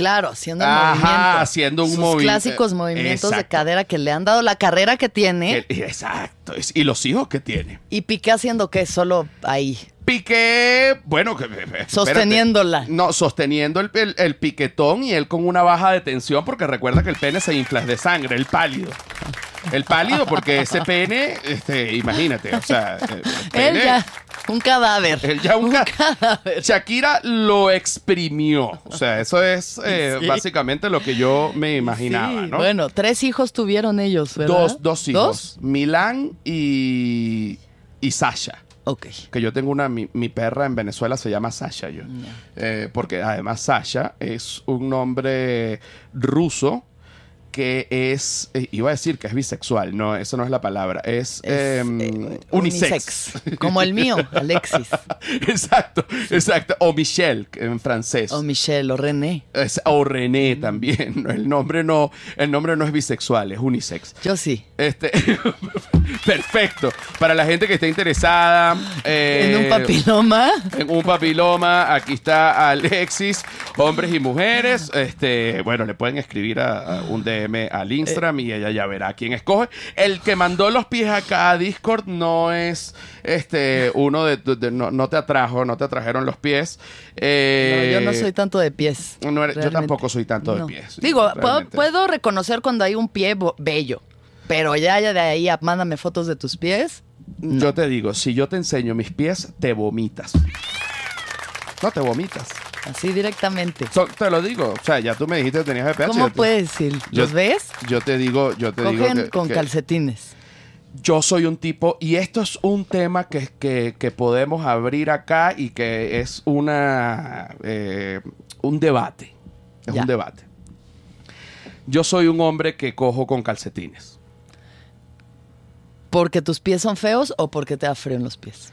Claro, haciendo el Ajá, movimiento. haciendo un Sus movi- clásicos eh, movimientos de exacto. cadera que le han dado la carrera que tiene. El- exacto. es- Y los hijos que tiene. Y Piqué haciendo que solo ahí. Piqué, bueno, que, espérate. Sosteniéndola. No, sosteniendo el, el- el piquetón y él con una baja de tensión, porque recuerda que el pene se infla de sangre, el pálido. El pálido, porque ese pene, este, imagínate, o sea, el Él ya, un cadáver. él ya un ca- cadáver. Shakira lo exprimió. O sea, eso es eh, Sí. básicamente lo que yo me imaginaba, Sí, ¿no? Bueno, tres hijos tuvieron ellos, ¿verdad? dos, dos hijos. ¿Dos? Milán y, y Sasha. Ok. Que yo tengo una, mi, mi perra en Venezuela se llama Sasha yo. Eh, porque además Sasha es un nombre ruso que es, eh, iba a decir que es bisexual, no, eso no es la palabra, es, Es, em, eh, unisex. Como el mío, Alexis. exacto, exacto. O Michelle en francés. O Michelle, o René. Es- o René también. ¿no? El nombre no, el nombre no es bisexual, es unisex. Yo sí. Este, perfecto. Para la gente que esté interesada eh, en un papiloma. en un papiloma, aquí está Alexis, hombres y mujeres. Este, bueno, le pueden escribir a, a un DM al Instagram y ella ya verá quién escoge. El que mandó los pies acá a Discord no es este uno de, de- no, no te atrajo, no te atrajeron los pies. No, Eh, yo no soy tanto de pies. no eres- yo tampoco soy tanto de pies. Digo, puedo, reconocer cuando hay un pie bello. Pero ya, ya de ahí a mándame fotos de tus pies. Yo te digo, si yo te enseño mis pies, te vomitas. No te vomitas. Así directamente. So- te lo digo. O sea, ya tú me dijiste que tenías VPH. ¿Cómo te- puedes decir? yo- ¿Los ves? Yo te digo, yo te digo Cogen que, con que calcetines. yo soy un tipo, y esto es un tema que, que- que podemos abrir acá y que es una eh, un debate. Es Ya. un debate. Yo soy un hombre que cojo con calcetines. ¿Porque tus pies son feos o porque te da frío en los pies?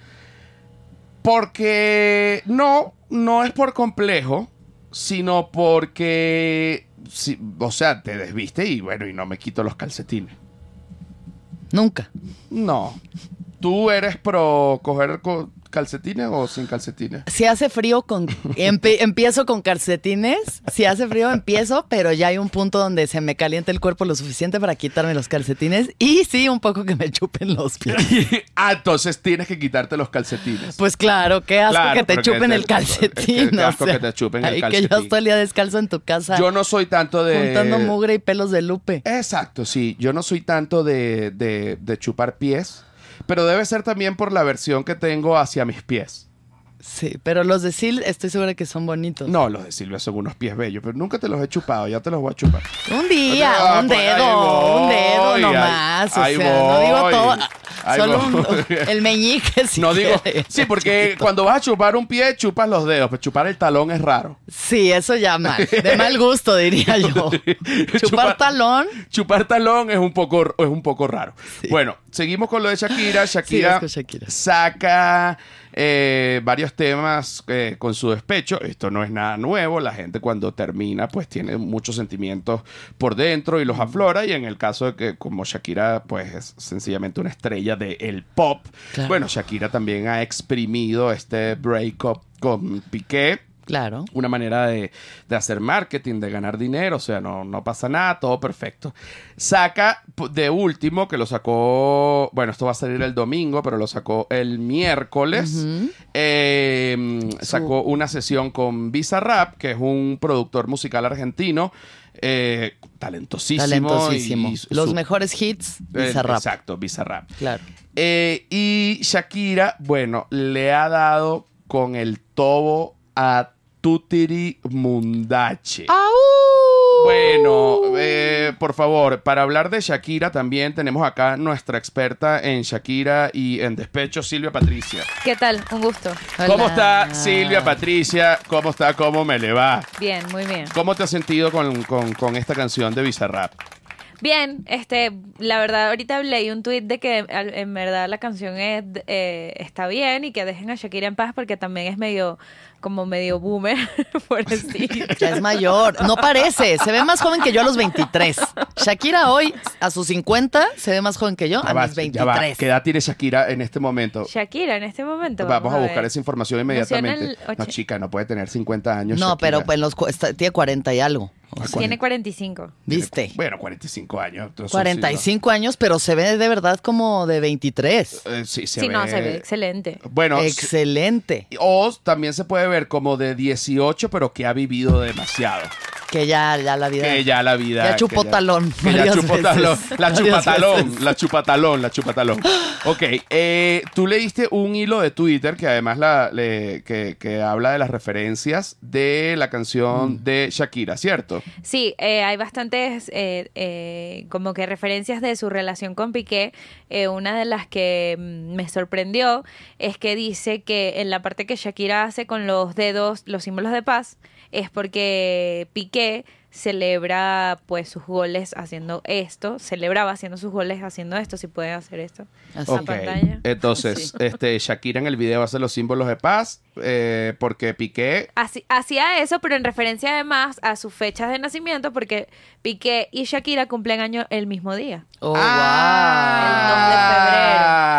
Porque no, no es por complejo, sino porque, si- o sea, te desviste y bueno, y no me quito los calcetines. Nunca. No. ¿Tú eres pro coger co- calcetines o sin calcetines? Si hace frío, con empiezo con calcetines. Si hace frío, empiezo, pero ya hay un punto donde se me calienta el cuerpo lo suficiente para quitarme los calcetines. Y sí, un poco que me chupen los pies. ah, entonces tienes que quitarte los calcetines. Pues claro, qué asco Claro, que te chupen el calcetín. qué asco sea, que te chupen el ahí que calcetín. yo estoy el día descalzo en tu casa yo no soy tanto de... juntando mugre y pelos de lupe. Exacto, sí. Yo no soy tanto de, de- de chupar pies, pero debe ser también por la versión que tengo hacia mis pies. Sí, pero los de Sil estoy segura que son bonitos. No, los de Silvia son unos pies bellos, pero nunca te los he chupado, ya te los voy a chupar. Un día, Ah, un pues ahí dedo, un dedo nomás. ahí- o sea, no digo todo. Solo un- el meñique. si no digo, sí, porque cuando vas a chupar un pie, chupas los dedos, pero chupar el talón es raro. Sí, eso ya mal. De mal gusto, diría yo. Chupar Chupar- talón. Chupar talón es un poco, es un poco raro. Bueno, seguimos con lo de Shakira. Shakira, es Shakira. saca eh, varios temas eh, con su despecho. Esto no es nada nuevo. La gente cuando termina, pues tiene muchos sentimientos por dentro y los aflora. Y en el caso de que, como Shakira, pues es sencillamente una estrella del pop. Claro. Bueno, Shakira también ha exprimido este breakup con Piqué Claro. una manera de, de hacer marketing, de ganar dinero, o sea, no, no pasa nada, todo perfecto. Saca de último, que lo sacó, bueno, esto va a salir el domingo, pero lo sacó el miércoles, eh, sacó una sesión con Visa Rap, que es un productor musical argentino, eh, talentosísimo. Talentosísimo. y Los su- mejores hits, eh, Bizarrap. Exacto, Bizarrap. Claro. Eh, y Shakira, bueno, le ha dado con el tobo a Tutiri Mundache. ¡Au! Bueno, eh, por favor, para hablar de Shakira también tenemos acá nuestra experta en Shakira y en despecho, Silvia Patricia. ¿Qué tal? Un gusto. ¿Cómo Hola. está Silvia Patricia? ¿Cómo está? ¿Cómo me le va? Bien, muy bien. ¿Cómo te has sentido con, con- con esta canción de Bizarrap? Bien, este, la verdad, ahorita leí un tuit de que en verdad la canción es, eh, está bien y que dejen a Shakira en paz porque también es medio, como medio boomer, por decir. Ya es mayor. No parece. Se ve más joven que yo a los 23. Shakira hoy, a sus 50, se ve más joven que yo Ya a va, mis ya va. 23. ¿Qué edad tiene Shakira en este momento? Shakira en este momento. Vamos a buscar esa información en inmediatamente. No, chica, no puede tener 50 años. No, Shakira. pero pues los, está- tiene 40 y algo. O sea, Tiene 45. ¿Viste? Bueno, 45 años. entonces, 45 años, pero se ve de verdad como de 23. sí, no. Eh, sí, se sí, ve. no, se ve excelente. Bueno, sí- Excelente. o también se puede ver como de 18, pero que ha vivido demasiado. Que ya, ya la vida. Que ya la vida. Ya chupó que talón Que ya varias chupó veces. talón. La chupatalón. veces. La chupatalón. La chupatalón. Ok. eh, tú leíste un hilo de Twitter que además la, le- que, que habla de las referencias de la Mm. canción de Shakira, ¿cierto? Sí, eh, hay bastantes eh, eh, como que referencias de su relación con Piqué. Eh, una de las que mm, me sorprendió es que dice que en la parte que Shakira hace con los dedos, los símbolos de paz, es porque Piqué celebra pues sus goles haciendo esto, celebraba haciendo sus goles haciendo esto, si puede hacer esto. Así. Pantalla. Entonces, Sí. este, Shakira en el video hace los símbolos de paz eh, porque Piqué Así- Hacía eso, pero en referencia además a sus fechas de nacimiento, porque Piqué y Shakira cumplen año el mismo día. Oh, Ah.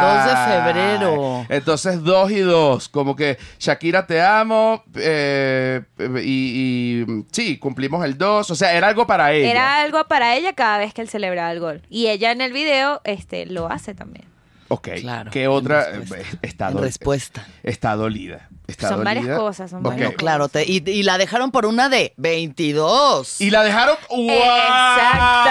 2 de febrero. Entonces, dos y dos. Como que Shakira te amo. eh, y, y, sí, cumplimos el O sea, era algo para ella. Era algo para ella cada vez que él celebraba el gol. Y ella en el video este, lo hace también. Ok. Claro, ¿Qué otra? respuesta. Eh, Está, En dol- respuesta. está dolida. Está Son varias cosas, son varias Bueno, claro. te- y, y la dejaron por una de 22. Y la dejaron. ¡Wow!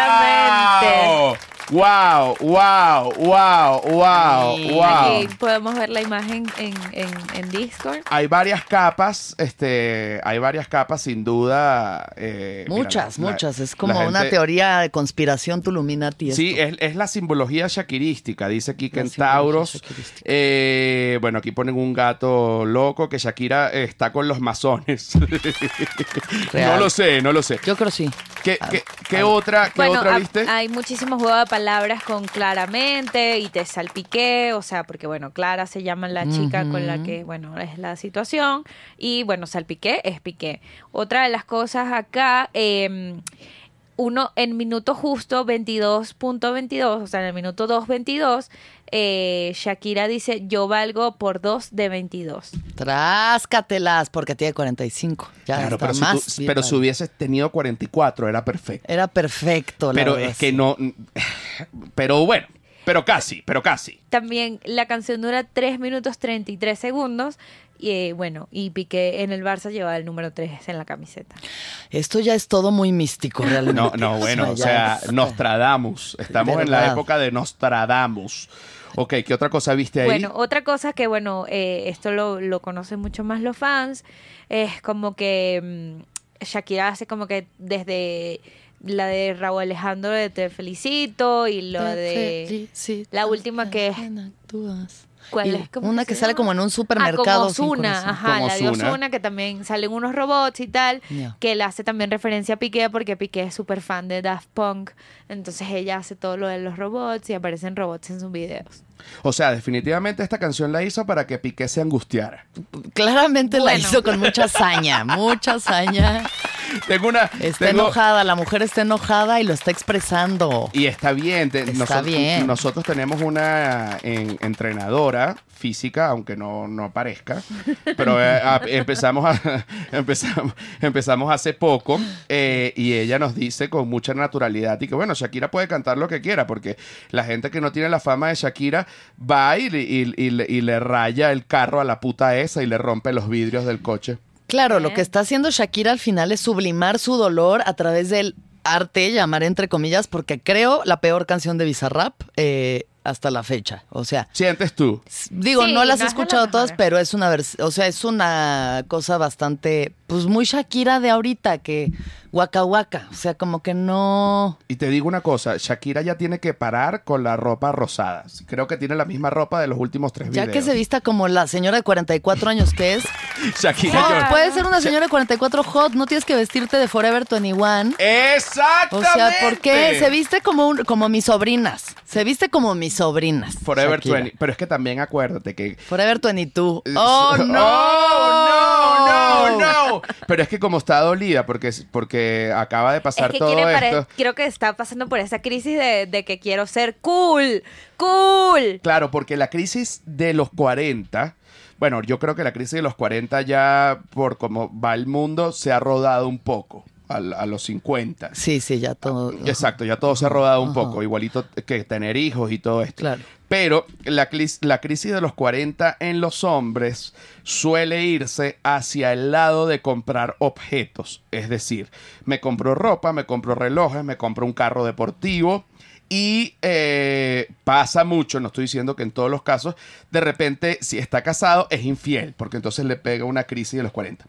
Exactamente. ¡Wow! ¡Wow! ¡Wow! ¡Wow! Sí. ¡Wow! Aquí podemos ver la imagen en, en, en Discord. Hay varias capas, este, hay varias capas sin duda. eh, mira, Muchas, la- muchas. Es la como una gente- teoría de conspiración Tuluminati. Sí, esto. es, es la simbología shakirística, dice aquí La shakirística. Eh, bueno, aquí ponen un gato loco que Shakira eh, está con los masones. No lo sé, no lo sé. Yo creo sí. ¿Qué, Ah, qué- qué ah. otra, qué Bueno, otra viste? hay muchísimos juegos de palabras con claramente y te salpiqué, o sea, porque bueno, Clara se llama la chica con la que, bueno, es la situación y bueno, salpiqué es piqué. Otra de las cosas acá, eh, uno en minuto justo 22.22, o sea, en el minuto 2.22, eh, Shakira dice, yo valgo por 2 de 22. Tráscatelas, porque tiene 45. Ya claro, está pero si, más. tú- bien pero si hubieses tenido 44, era perfecto. Era perfecto, la Pero verdad, es que sí. no. Pero bueno, pero casi, pero casi. También la canción dura 3 minutos 33 segundos. Y eh, bueno, y Piqué en el Barça lleva el número 3 en la camiseta. Esto ya es todo muy místico, realmente. No, no, bueno, o sea, Nostradamus. Estamos en la época de Nostradamus. Ok, ¿qué otra cosa viste ahí? Bueno, otra cosa que, bueno, eh, esto lo, lo conocen mucho más los fans, es como que mm, Shakira hace como que desde la de Raúl Alejandro de Te Felicito y lo Te de... felicito, la última que es-. ¿Cuál es? ¿Cómo Una que sale como en un Ah, supermercado. como Ozuna, corazón. ajá, Como la de Ozuna. Ozuna, que también salen unos robots y tal, que le hace también referencia a Piqué, porque Piqué es súper fan de Daft Punk, entonces ella hace todo lo de los robots y aparecen robots en sus videos. O sea, definitivamente esta canción la hizo para que Piqué se angustiara. Claramente la hizo con mucha hazaña, mucha hazaña. Tengo una. Está tengo- enojada, la mujer está enojada y lo está expresando. Y está bien. te- Está nosotros, bien. nosotros tenemos una en- entrenadora física, aunque no, no parezca, pero eh, a- empezamos, a- empezamos, empezamos hace poco eh, y ella nos dice con mucha naturalidad y que bueno, Shakira puede cantar lo que quiera porque la gente que no tiene la fama de Shakira va y, y- y le- y le raya el carro a la puta esa y le rompe los vidrios del coche. Claro, lo que está haciendo Shakira al final es sublimar su dolor a través del arte, llamar entre comillas, porque creo la peor canción de Bizarrap. Eh, hasta la fecha. O sea, Sientes tú. digo, Sí, no las no he escuchado todas, pero es una o sea, es una cosa bastante, pues muy Shakira de ahorita, que waka waka. O sea, como que no. Y te digo una cosa, Shakira ya tiene que parar con la ropa rosada. Creo que tiene la misma ropa de los últimos tres Ya videos. que se vista como la señora de 44 años que es. Shakira Hot, puedes ser una señora de 44 hot, no tienes que vestirte de Forever 21. O Exactamente. sea, ¿por qué? Se viste como, un- como mis sobrinas. Se viste como mis sobrinas. Forever Shakira. 20. Pero es que también acuérdate que Forever 22. ¡Oh, no! ¡Oh, no, no, no! Pero es que como está dolida, porque, porque acaba de pasar Es que todo esto. creo que está pasando por esa crisis de, de que quiero ser cool, cool. Claro, porque la crisis de los 40, bueno, yo creo que la crisis de los 40 ya, por cómo va el mundo, se ha rodado un poco a, a los 50. Sí, sí, ya todo. Exacto, ya todo se ha rodado un Ajá. poco, igualito que tener hijos y todo esto. Claro. Pero la, la crisis de los 40 en los hombres suele irse hacia el lado de comprar objetos. Es decir, me compro ropa, me compro relojes, me compro un carro deportivo. Y eh, pasa mucho, no estoy diciendo que en todos los casos, de repente si está casado es infiel, porque entonces le pega una crisis de los 40.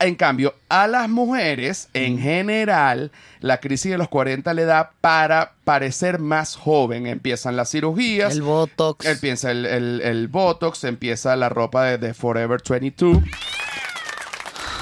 En cambio, a las mujeres, en general, la crisis de los 40 le da para parecer más joven. Empiezan las cirugías, El Botox. empieza el, el- el Botox, empieza la ropa de, de Forever 22.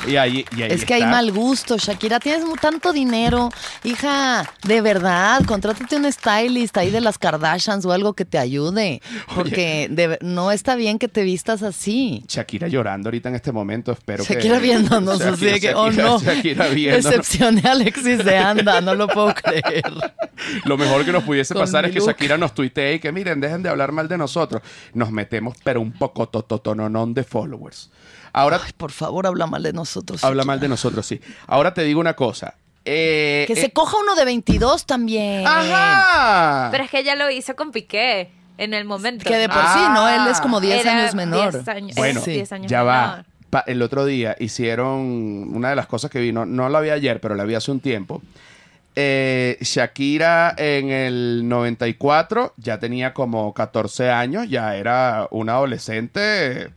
Y ahí, y ahí Es que hay mal gusto, Shakira. Tienes tanto dinero. Hija, de verdad, contrátate un stylist ahí de las Kardashians o algo que te ayude. Porque de no está bien que te vistas así. Shakira llorando ahorita en este momento, espero que... Shakira viéndonos Shakira- así de que, oh no, Shakira viéndonos. decepcioné a Alexis de Anda, no lo puedo creer. Lo mejor que nos pudiese Con pasar es que. Shakira nos tuitee y que miren, dejen de hablar mal de nosotros. Nos metemos, pero un poco tototononón de followers. Ahora Ay, por favor, habla mal de nosotros. habla mal de nosotros, sí. Ahora te digo una cosa. Eh, Que eh, se coja uno de 22 también. ¡Ajá! Pero es que ella lo hizo con Piqué en el momento. Que de por sí, ¿no? Él es como 10 Era años menor. 10 años- Bueno, es 10 años ya menor. va. Pa- el otro día hicieron una de las cosas que vino, no la vi ayer, pero la vi hace un tiempo. Eh, Shakira en el 94 ya tenía como 14 años, ya era una adolescente,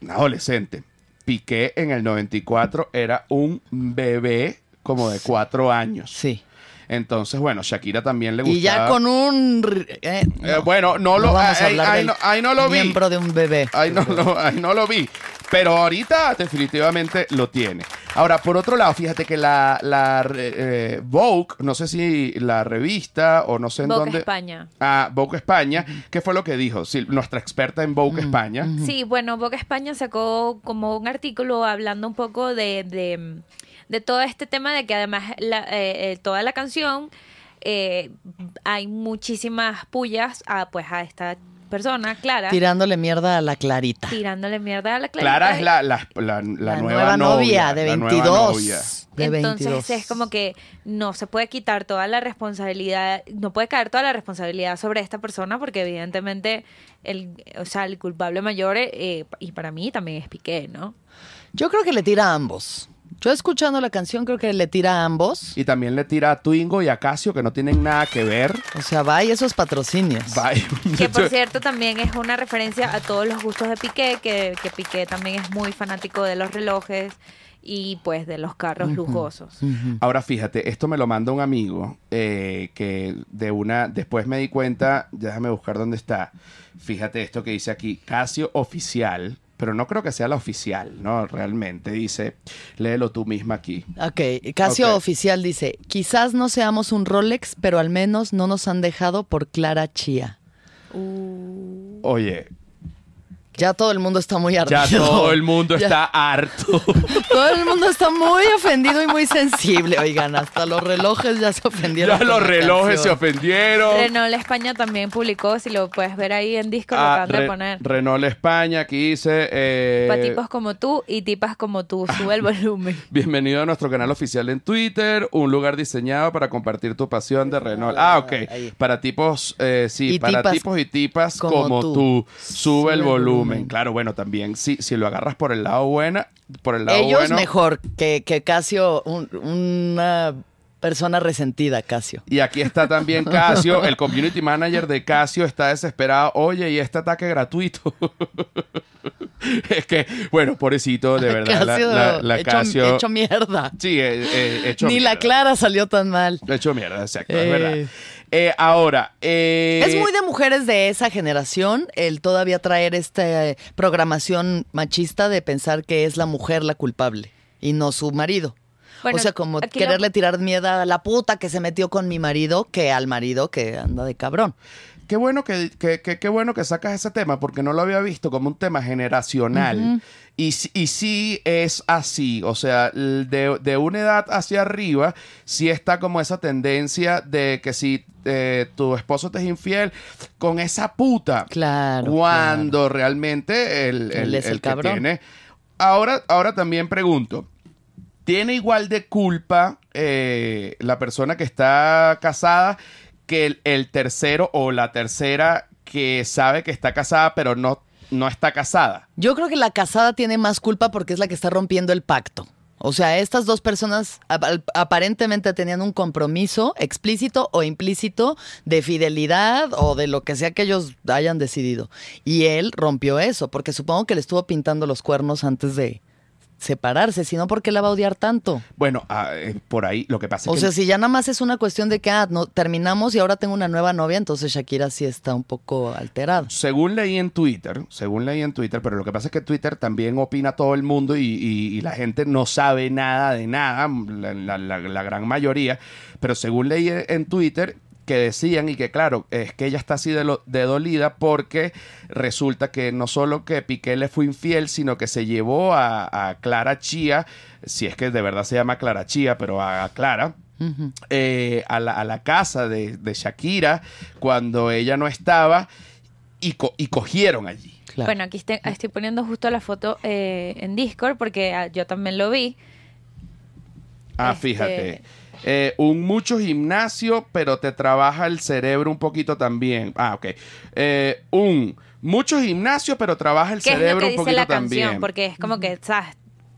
una adolescente. Piqué en el 94 era un bebé como de 4 años. Sí. Entonces, bueno, Shakira también le gustaba. Y ya con un... r- eh, Eh, bueno, no lo- vamos a ahí- no- ahí no lo vi. miembro de un bebé. Ahí no, lo, ahí no lo vi. Pero ahorita definitivamente lo tiene. Ahora, por otro lado, fíjate que la, la eh, Vogue, no sé si la revista o no sé en Vogue dónde. España. Ah, Vogue España. ¿Qué fue lo que dijo? Sí, nuestra experta en Vogue España. Sí, bueno, Vogue España sacó como un artículo hablando un poco de, de, de todo este tema de que además la- eh, eh, toda la canción eh, hay muchísimas pullas a pues a esta persona, Clara, Tirándole mierda a la Clarita. tirándole mierda a la Clarita. Clara es la, la, la- la La nueva, novia, de la nueva 22. novia. De Entonces 22. es como que no se puede quitar toda la responsabilidad, no puede caer toda la responsabilidad sobre esta persona porque evidentemente el, o sea, el culpable mayor eh, y para mí también es Piqué, ¿no? Yo creo que le tira a ambos. Yo escuchando la canción creo que le tira a ambos. Y también le tira a Twingo y a Casio, que no tienen nada que ver. O sea, va y esos patrocinios. Bye. Que por cierto también es una referencia a todos los gustos de Piqué, que, que Piqué también es muy fanático de los relojes y pues de los carros lujosos. Ahora fíjate, esto me lo manda un amigo eh, que de una, después me di cuenta, déjame buscar dónde está. Fíjate esto que dice aquí, Casio oficial, pero no creo que sea la oficial, ¿no? Realmente dice, léelo tú misma aquí. Ok, Casio Ok. Oficial dice, quizás no seamos un Rolex, pero al menos no nos han dejado por Clara Chía. Oye, Ya todo el mundo está muy ardido. ya todo el mundo Ya está harto. Todo el mundo está muy ofendido y muy sensible. Oigan, hasta los relojes ya se ofendieron. ya los relojes se ofendieron. Renault España también publicó, si lo puedes ver ahí en Discord, lo Ah, acaban de poner. Renault España, aquí dice... eh, Para tipos como tú y tipas como tú, sube el volumen. Bienvenido a nuestro canal oficial en Twitter, un lugar diseñado para compartir tu pasión de Renault. Ah, ok. ahí. Para tipos, eh, sí, Y para tipas tipos y tipas como, como tú. tú. Sube el Sube el volumen. Claro, bueno, también si, si lo agarras por el lado buena, por el lado Ellos bueno. mejor que, que Casio, un- una Persona resentida, Casio. Y aquí está también Casio, el community manager de Casio está desesperado. Oye, ¿y este ataque gratuito? es que, bueno, pobrecito, de verdad, Casio, la- la hecho, Casio... hecho mierda. sí, eh, eh, hecho Ni la. Clara salió tan mal. Hecho mierda, exacto, es Eh. verdad. Eh, ahora, eh, Es muy de mujeres de esa generación el todavía traer esta eh, programación machista de pensar que es la mujer la culpable y no su marido. Bueno, o sea, como quererle tirar miedo a la puta que se metió con mi marido que al marido que anda de cabrón. Qué bueno que, que- que- qué bueno que sacas ese tema porque no lo había visto como un tema generacional. y, sí- y sí es así, o sea, de, de una edad hacia arriba, sí está como esa tendencia de que si eh, tu esposo te es infiel con esa puta, Claro, cuando realmente el, Él es el que cabrón. tiene... Ahora, ahora también pregunto, ¿tiene igual de culpa eh, la persona que está casada que el, tercero o la tercera que sabe que está casada pero no, no está casada? Yo creo que la casada tiene más culpa porque es la que está rompiendo el pacto. O sea, estas dos personas aparentemente tenían un compromiso explícito o implícito de fidelidad o de lo que sea que ellos hayan decidido. Y él rompió eso, porque supongo que le estuvo pintando los cuernos antes de separarse, si no, ¿por qué la va a odiar tanto? Bueno, ah, eh, por ahí lo que pasa O es que... sea, si ya nada más es una cuestión de que ah, no, terminamos y ahora tengo una nueva novia, entonces Shakira sí está un poco alterada. Según leí en Twitter, según leí en Twitter, pero lo que pasa es que Twitter también opina todo el mundo y, y- y la gente no sabe nada de nada, la, la- la- la gran mayoría, pero según leí en Twitter que decían y que claro, es que ella está así de, lo- de dolida porque resulta que no solo que Piqué le fue infiel, sino que se llevó a, a Clara Chía, si es que de verdad se llama Clara Chía, pero a, a Clara, eh, a, la, a la casa de, de Shakira cuando ella no estaba y, co- y cogieron allí. Claro. Bueno, aquí este- estoy poniendo justo la foto eh, en Discord porque ah, yo también lo vi. Ah, Este- fíjate. Eh, un mucho gimnasio, pero te trabaja el cerebro un poquito también. Ah, ok. Eh, un mucho gimnasio, pero trabaja el ¿Qué es lo cerebro que un dice poquito la canción? también. Porque es como que, ¿sabes?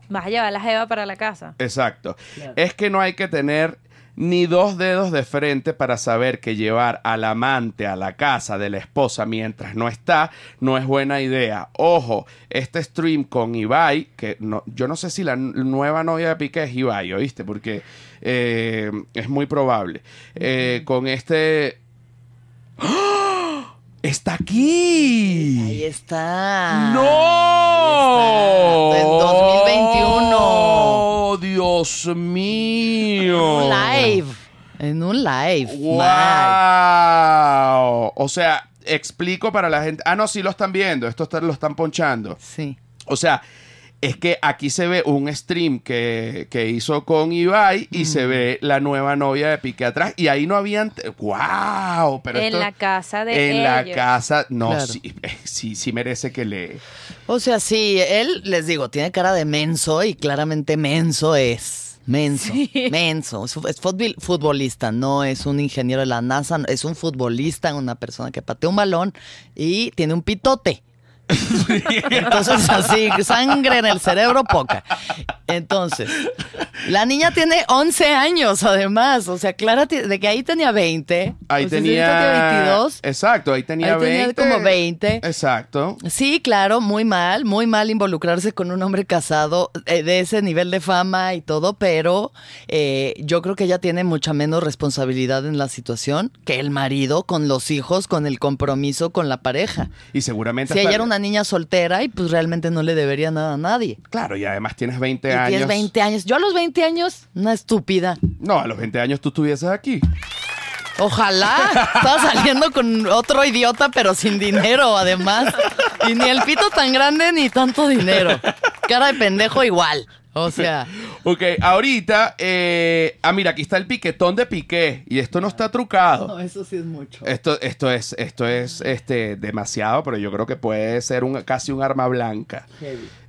Vas a llevar a la jeva para la casa. Exacto. Es que no hay que tener ni dos dedos de frente para saber que llevar al amante a la casa de la esposa mientras no está no es buena idea. Ojo, este stream con Ibai, que no, yo no sé si la nueva novia de Piqué es Ibai, ¿oíste? Porque eh, es muy probable. Eh, con este... ¡Ah! ¡Está aquí! Ahí está. ¡No! Ahí está. En 2021. ¡Oh, Dios mío! Un live. En un live. ¡Wow! O sea, explico para la gente. Ah, no, sí lo están viendo. Esto está- lo están ponchando. Sí. O sea, es que aquí se ve un stream que, que hizo con Ibai y se ve la nueva novia de Piqué atrás. Y ahí no habían. ¡Wow! Pero en esto- la casa de En la casa. No, Claro. sí, sí, sí merece que le. O sea, sí, él, les digo, tiene cara de menso y claramente menso es. Menso, menso. Es, es futbol- futbolista, no es un ingeniero de la NASA, es un futbolista, una persona que patea un balón y tiene un pitote. Entonces, así, sangre en el cerebro, poca. Entonces, la niña tiene 11 años, además. O sea, Clara, de que ahí tenía 20. Ahí o sea, si tenía. ahorita tiene 22. Exacto, ahí tenía Ahí tenía 20. como 20. Exacto. Sí, claro, muy mal, muy mal involucrarse con un hombre casado eh, de ese nivel de fama y todo, pero eh, yo creo que ella tiene mucha menos responsabilidad en la situación que el marido con los hijos, con el compromiso con la pareja. Y seguramente. Si ella era una niña soltera y pues realmente no le debería nada a nadie. Claro, y además tienes 20 Y años. tienes 20 años. Yo a los 20 años, una estúpida. No, a los 20 años tú estuvieses aquí. Ojalá. Estaba saliendo con otro idiota, pero sin dinero, además. Y ni el pito tan grande ni tanto dinero. Cara de pendejo igual. O sea, Ok, ahorita. eh, ah, mira, aquí está el piquetón de Piqué. Y esto no está trucado. eso sí es mucho. Esto, esto es, esto es este, demasiado, pero yo creo que puede ser un, casi un arma blanca.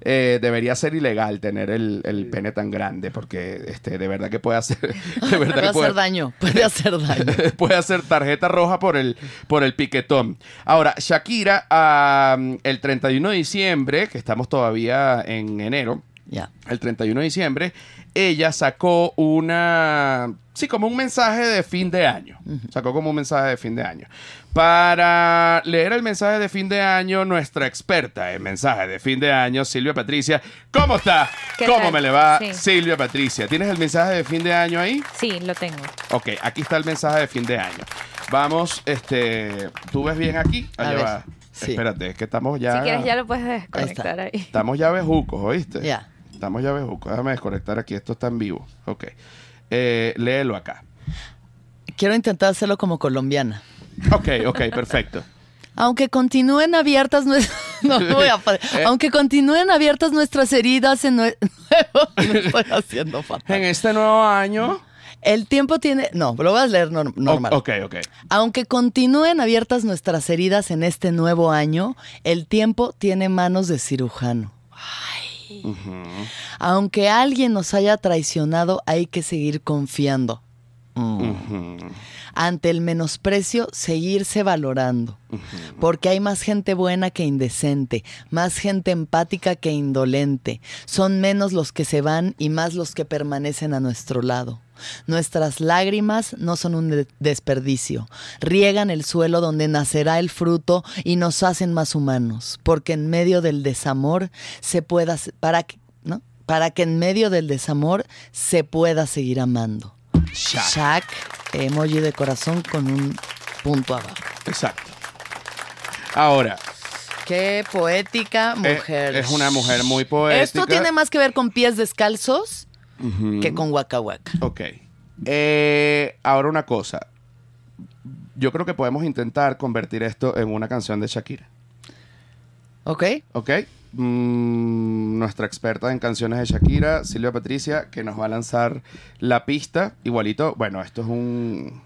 Eh, debería ser ilegal tener el, el pene tan grande, porque este, de verdad que puede hacer. De verdad Puede que puede, hacer daño, puede hacer daño. puede hacer tarjeta roja por el, por el piquetón. Ahora, Shakira, el 31 de diciembre, que estamos todavía en enero, Ya. el 31 de diciembre, ella sacó una, sí, como un mensaje de fin de año. Sacó como un mensaje de fin de año. Para leer el mensaje de fin de año, nuestra experta en mensaje de fin de año, Silvia Patricia. ¿Cómo está? ¿Qué ¿Cómo tal? me le va, Sí. Silvia Patricia? ¿Tienes el mensaje de fin de año ahí? Sí, lo tengo. Ok, aquí está el mensaje de fin de año. Vamos, este, ¿tú ves bien aquí? A Allá va. sí. Espérate, es que estamos ya... Si quieres ya lo puedes desconectar ahí. Estamos ya bejucos, ¿oíste? Ya. Estamos ya bejucos. Déjame desconectar aquí. Esto está en vivo. Ok. Eh, léelo acá. Quiero intentar hacerlo como colombiana. Ok, ok, perfecto. Aunque continúen abiertas nuestras... No, no voy a Eh. Aunque continúen abiertas nuestras heridas en nue- Lo estoy haciendo fatal. En este nuevo año... El tiempo tiene... No, lo voy a leer nor- normal. O- ok, ok. Aunque continúen abiertas nuestras heridas en este nuevo año, el tiempo tiene manos de cirujano. Ay. Aunque alguien nos haya traicionado, hay que seguir confiando. Mm. Ante el menosprecio, seguirse valorando. Porque hay más gente buena que indecente, más gente empática que indolente. Son menos los que se van y más los que permanecen a nuestro lado. Nuestras lágrimas no son un de- desperdicio. Riegan el suelo donde nacerá el fruto y nos hacen más humanos. Porque en medio del desamor se pueda, para que, ¿no? Para que en medio del desamor se pueda seguir amando. Shaq. Shaq, emoji de corazón con un punto abajo. Exacto. Ahora, Qué poética eh, mujer. es una mujer muy poética. Esto tiene más que ver con pies descalzos que con Waka Waka. Ok. Eh, ahora una cosa. Yo creo que podemos intentar convertir esto en una canción de Shakira. ¿Ok? ¿Ok? Mm, nuestra experta en canciones de Shakira, Silvia Patricia, que nos va a lanzar la pista. Igualito, bueno, esto es un,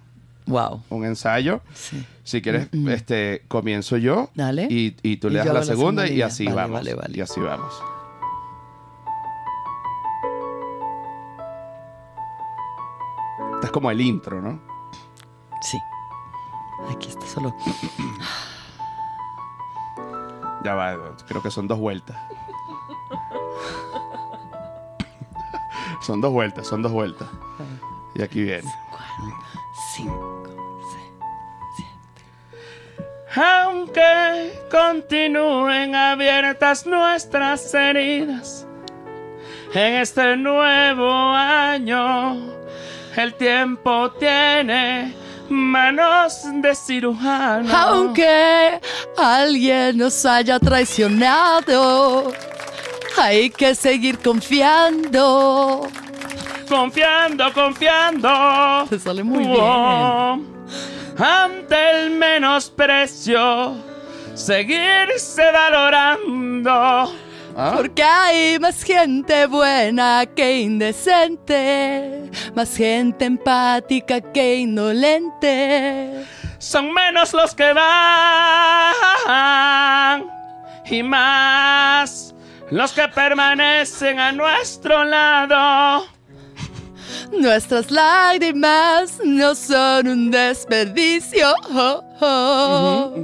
Wow. un ensayo. Sí. Si quieres, este, comienzo yo. Dale. Y, y tú le das la segunda y así. Vale, vamos. vale, vale. Y así vamos. Esta es como el intro, ¿no? Sí. Aquí está solo. Ya va, creo que son dos vueltas. son dos vueltas, son dos vueltas. Y aquí viene. Cinco. Aunque continúen abiertas nuestras heridas en este nuevo año, el tiempo tiene manos de cirujano. Aunque alguien nos haya traicionado, hay que seguir confiando. Confiando, confiando. Te sale muy Oh, Ante el menosprecio, seguirse valorando. ¿Ah? Porque hay más gente buena que indecente, más gente empática que indolente. Son menos los que van y más los que permanecen a nuestro lado. Nuestras lágrimas no son un desperdicio. Oh, oh.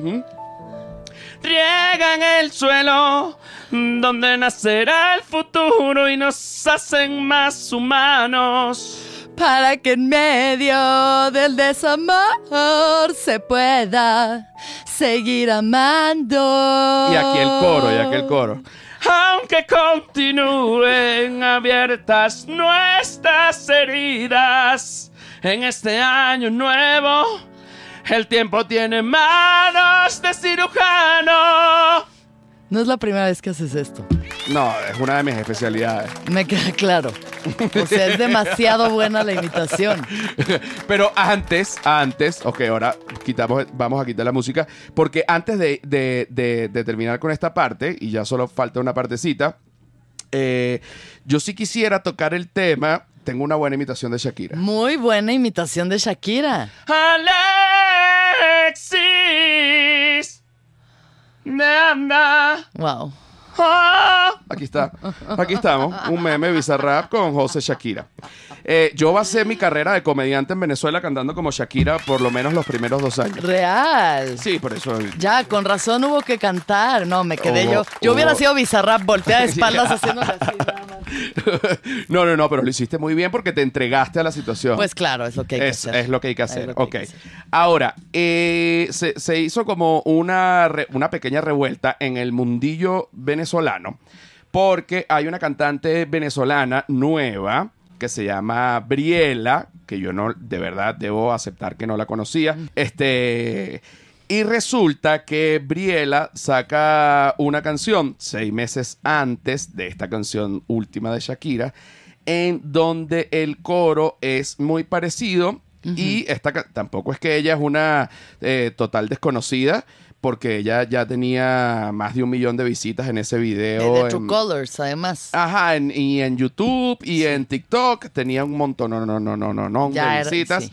Riegan el suelo donde nacerá el futuro y nos hacen más humanos. Para que en medio del desamor se pueda seguir amando. Y aquí el coro, y aquí el coro. Aunque continúen abiertas nuestras heridas en este año nuevo, el tiempo tiene manos de cirujano. No es la primera vez que haces esto. No, es una de mis especialidades. Me queda claro. O sea, es demasiado buena la imitación. Pero antes, antes, ok, ahora quitamos, vamos a quitar la música, porque antes de, de- de- de terminar con esta parte, y ya solo falta una partecita, eh, yo sí quisiera tocar el tema, tengo una buena imitación de Shakira. Muy buena imitación de Shakira. Alexis, ¿dónde anda? Wow. Ah, Aquí está, aquí estamos, un meme Bizarrap con José Shakira. Eh, yo basé mi carrera de comediante en Venezuela cantando como Shakira por lo menos los primeros dos años. Real. Sí, por eso. Ya, con razón hubo que cantar. No, me quedé Hubo- yo. Yo hubiera sido bizarrap, volteada de espaldas haciéndole así. no, no, no, pero lo hiciste muy bien porque te entregaste a la situación. Pues claro, es lo que hay que es, hacer. es lo que hay que hacer. que ok. que hacer. Ahora, eh, se, se hizo como una, re- una pequeña revuelta en el mundillo venezolano porque hay una cantante venezolana nueva que se llama Briela, que yo no, de verdad, debo aceptar que no la conocía. Este. Y resulta que Briela saca una canción seis meses antes de esta canción última de Shakira, en donde el coro es muy parecido y esta tampoco es que ella es una eh, total desconocida, porque ella ya tenía más de un millón de visitas en ese De, video. de en- True Colors, además. Ajá, en- y en YouTube y en TikTok tenía un montón, no, no, no, no, no, no, Ya de era- visitas. sí.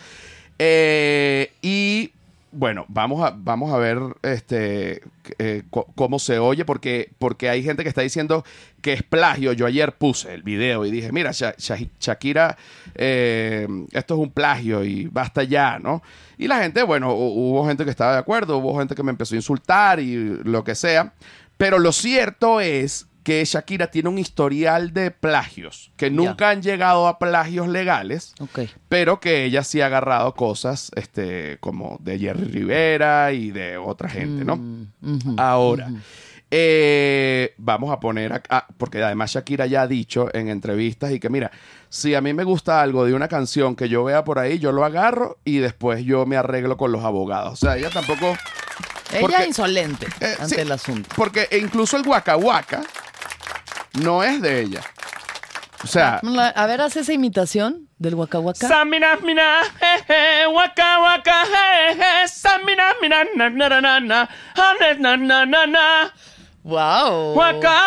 Eh, y bueno, vamos a, vamos a ver este eh, cómo se oye, porque, porque hay gente que está diciendo que es plagio. Yo ayer puse el video y dije, mira, Sha- Sha- Shakira, eh, esto es un plagio y basta ya, ¿no? Y la gente, bueno, hu- hubo gente que estaba de acuerdo, hubo gente que me empezó a insultar y lo que sea. Pero lo cierto es que Shakira tiene un historial de plagios que nunca han llegado a plagios legales, Ok. pero que ella sí ha agarrado cosas este, como de Jerry Rivera y de otra gente, ¿no? Mm, ujú. Ahora, eh, vamos a poner acá, porque además Shakira ya ha dicho en entrevistas y que mira, si a mí me gusta algo de una canción que yo vea por ahí, yo lo agarro y después yo me arreglo con los abogados. O sea, ella tampoco... Ella porque- insolente Eh, ante sí, el asunto. Porque incluso el Waka Waka no es de ella. O sea, La- A ver, haz esa imitación del Waka Waka. Samina, mina, jeje, waka, waka, jeje, samina, mina, na, na, na, na, na, ane, na, na, na, na, ¡Wow! waka,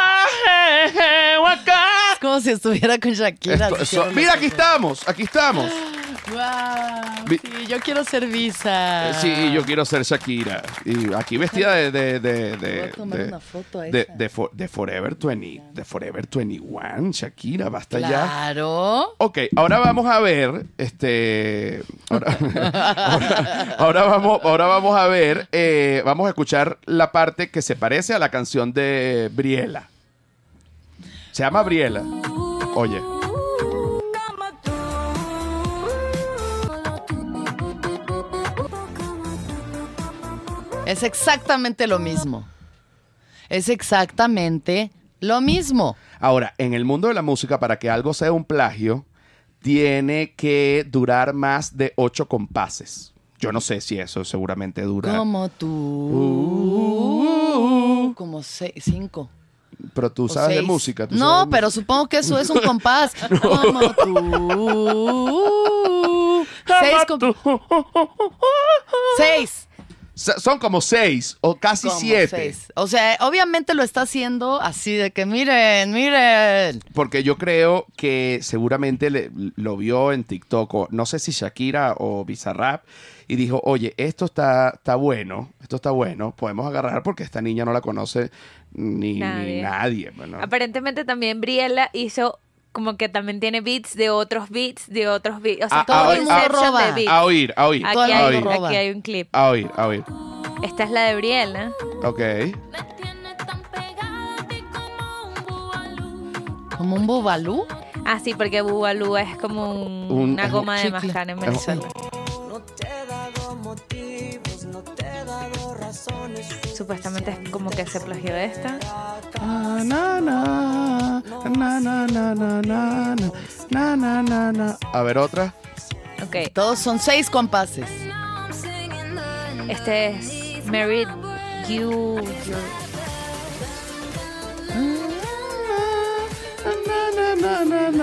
jeje, waka. Es como si estuviera con Shakira. Esto- así so- que- mira, aquí estamos, aquí estamos. ¡Wow! Vi- Sí, yo quiero ser visa. Eh, Sí, yo quiero ser Shakira. Y aquí vestida de. de, de, de, Voy a tomar de- una foto a de, esa. de for- de Forever 20. De Forever 21. Shakira, basta ya. Claro. Ok, ahora vamos a ver, este, ahora, ahora- ahora vamos, ahora vamos a ver, eh, vamos a escuchar la parte que se parece a la canción de Briela. Se llama Briela. Oye, Es exactamente lo mismo. Es exactamente lo mismo. ahora, en el mundo de la música, para que algo sea un plagio, tiene que durar más de ocho compases. Yo no sé si eso seguramente dura, Como tú. Como seis, cinco. pero tú sabes de música. tú No, sabes de pero supongo que eso es un compás. Como tú. Seis. com- Seis. Son como seis o casi Como siete. seis. O sea, obviamente lo está haciendo así de que miren, miren. Porque yo creo que seguramente le- lo vio en TikTok, o no sé si Shakira o Bizarrap, y dijo, oye, esto está, está bueno, esto está bueno, podemos agarrar porque esta niña no la conoce ni ni nadie. Nadie. bueno. Aparentemente también Briella hizo como que también tiene beats de otros beats, de otros beats. O sea, Ah, todo ah, un el mundo ah, roba. de beats. A oír, a oír, Aquí a hay, roba. aquí hay un clip. a oír, a oír. Esta es la de Briella. Ok. Como un bubalú. Ah, sí, porque Bubalú es como un- Un- una goma un de mascar en Venezuela supuestamente es como que se plagió esta. A ver otra. Todos son seis compases. Este es Married You.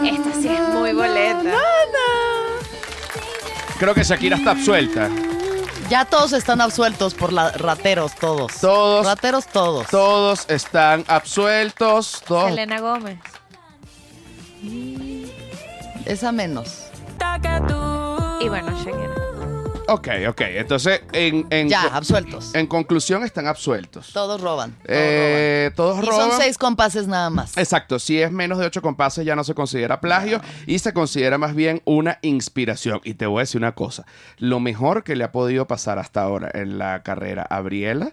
Esta sí es muy boleta. Creo que Shakira está absuelta. Ya todos están absueltos por la rateros, todos. Todos. Rateros todos. Todos están absueltos. Todos. Selena Gómez. Esa menos. Y bueno, Shakira. Ok, ok. Entonces, en, en, Ya, absueltos. en conclusión, están absueltos. Todos roban. Todos Eh, todos roban. Y roban. son seis compases nada más. Exacto, si es menos de ocho compases ya no se considera plagio y se considera más bien una inspiración. Y te voy a decir una cosa, lo mejor que le ha podido pasar hasta ahora en la carrera a Briela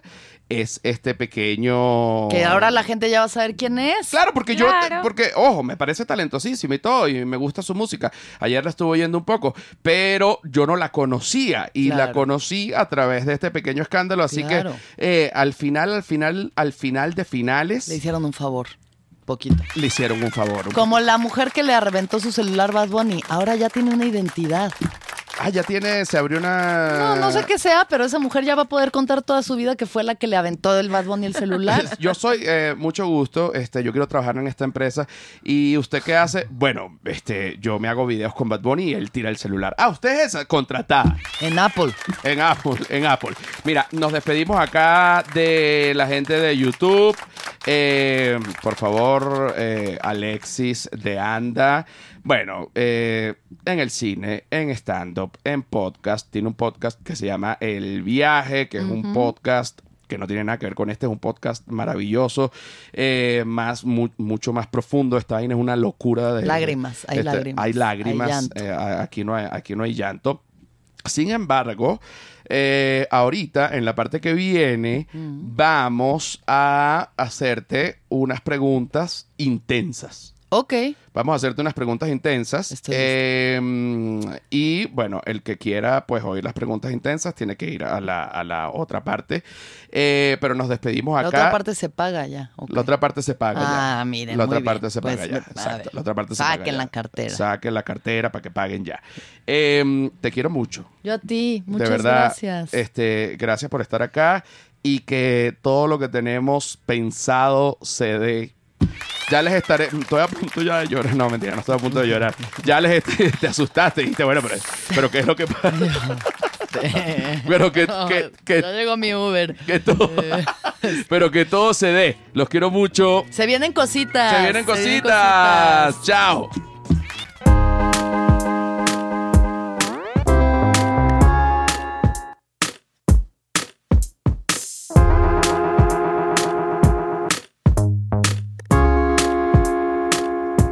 es este pequeño... Que ahora la gente ya va a saber quién es. Claro, porque yo, porque, ojo, me parece talentosísima y todo, y me gusta su música. Ayer la estuve oyendo un poco, pero yo no la conocía y la conocí a través de este pequeño escándalo. Así Claro. que eh, al final, al final, al final de finales, Le hicieron un favor. Poquito. le hicieron un favor. Como la mujer que le arrebentó su celular Bad Bunny. Ahora ya tiene una identidad. Ah, ya tiene, se abrió una. No, no sé qué sea, pero esa mujer ya va a poder contar toda su vida que fue la que le aventó el Bad Bunny el celular. Yo soy eh, mucho gusto, este, yo quiero trabajar en esta empresa. ¿Y usted qué hace? Bueno, este, yo me hago videos con Bad Bunny y él tira el celular. Ah, usted es contratada. En Apple. En Apple, en Apple. Mira, nos despedimos acá de la gente de YouTube. Eh, por favor, eh, Alexis de Anda. Bueno, eh, en el cine, en stand-up, en podcast. Tiene un podcast que se llama El Viaje, que es un podcast que no tiene nada que ver con este, es un podcast maravilloso, eh, más, mu- mucho más profundo. Esta vaina es una locura de... Lágrimas, hay este, lágrimas, Hay lágrimas. hay eh, aquí, no hay, aquí no hay llanto. Sin embargo, eh, ahorita en la parte que viene Mm. vamos a hacerte unas preguntas intensas. Ok. Vamos a hacerte unas preguntas intensas. Eh, y bueno, el que quiera pues oír las preguntas intensas tiene que ir a la, a la otra parte. Eh, pero nos despedimos acá. La otra parte se paga ya. La otra parte se paga ya. Ah, miren, La muy otra bien. parte se Pues, paga ya. a Exacto. La otra parte se paga saquen ya. la cartera. Saquen la cartera para que paguen ya. Eh, te quiero mucho. Yo a ti. Muchas de verdad, gracias. Este, gracias por estar acá y que todo lo que tenemos pensado se dé. Ya les estaré. Estoy a punto ya de llorar. No, mentira, no estoy a punto de llorar. Ya les te asustaste. Dijiste, bueno, pero, pero ¿qué es lo que pasa? pero que, que, que, ya llegó mi Uber. que todo. pero que todo se dé. Los quiero mucho. Se vienen cositas. Se vienen cositas. Chao.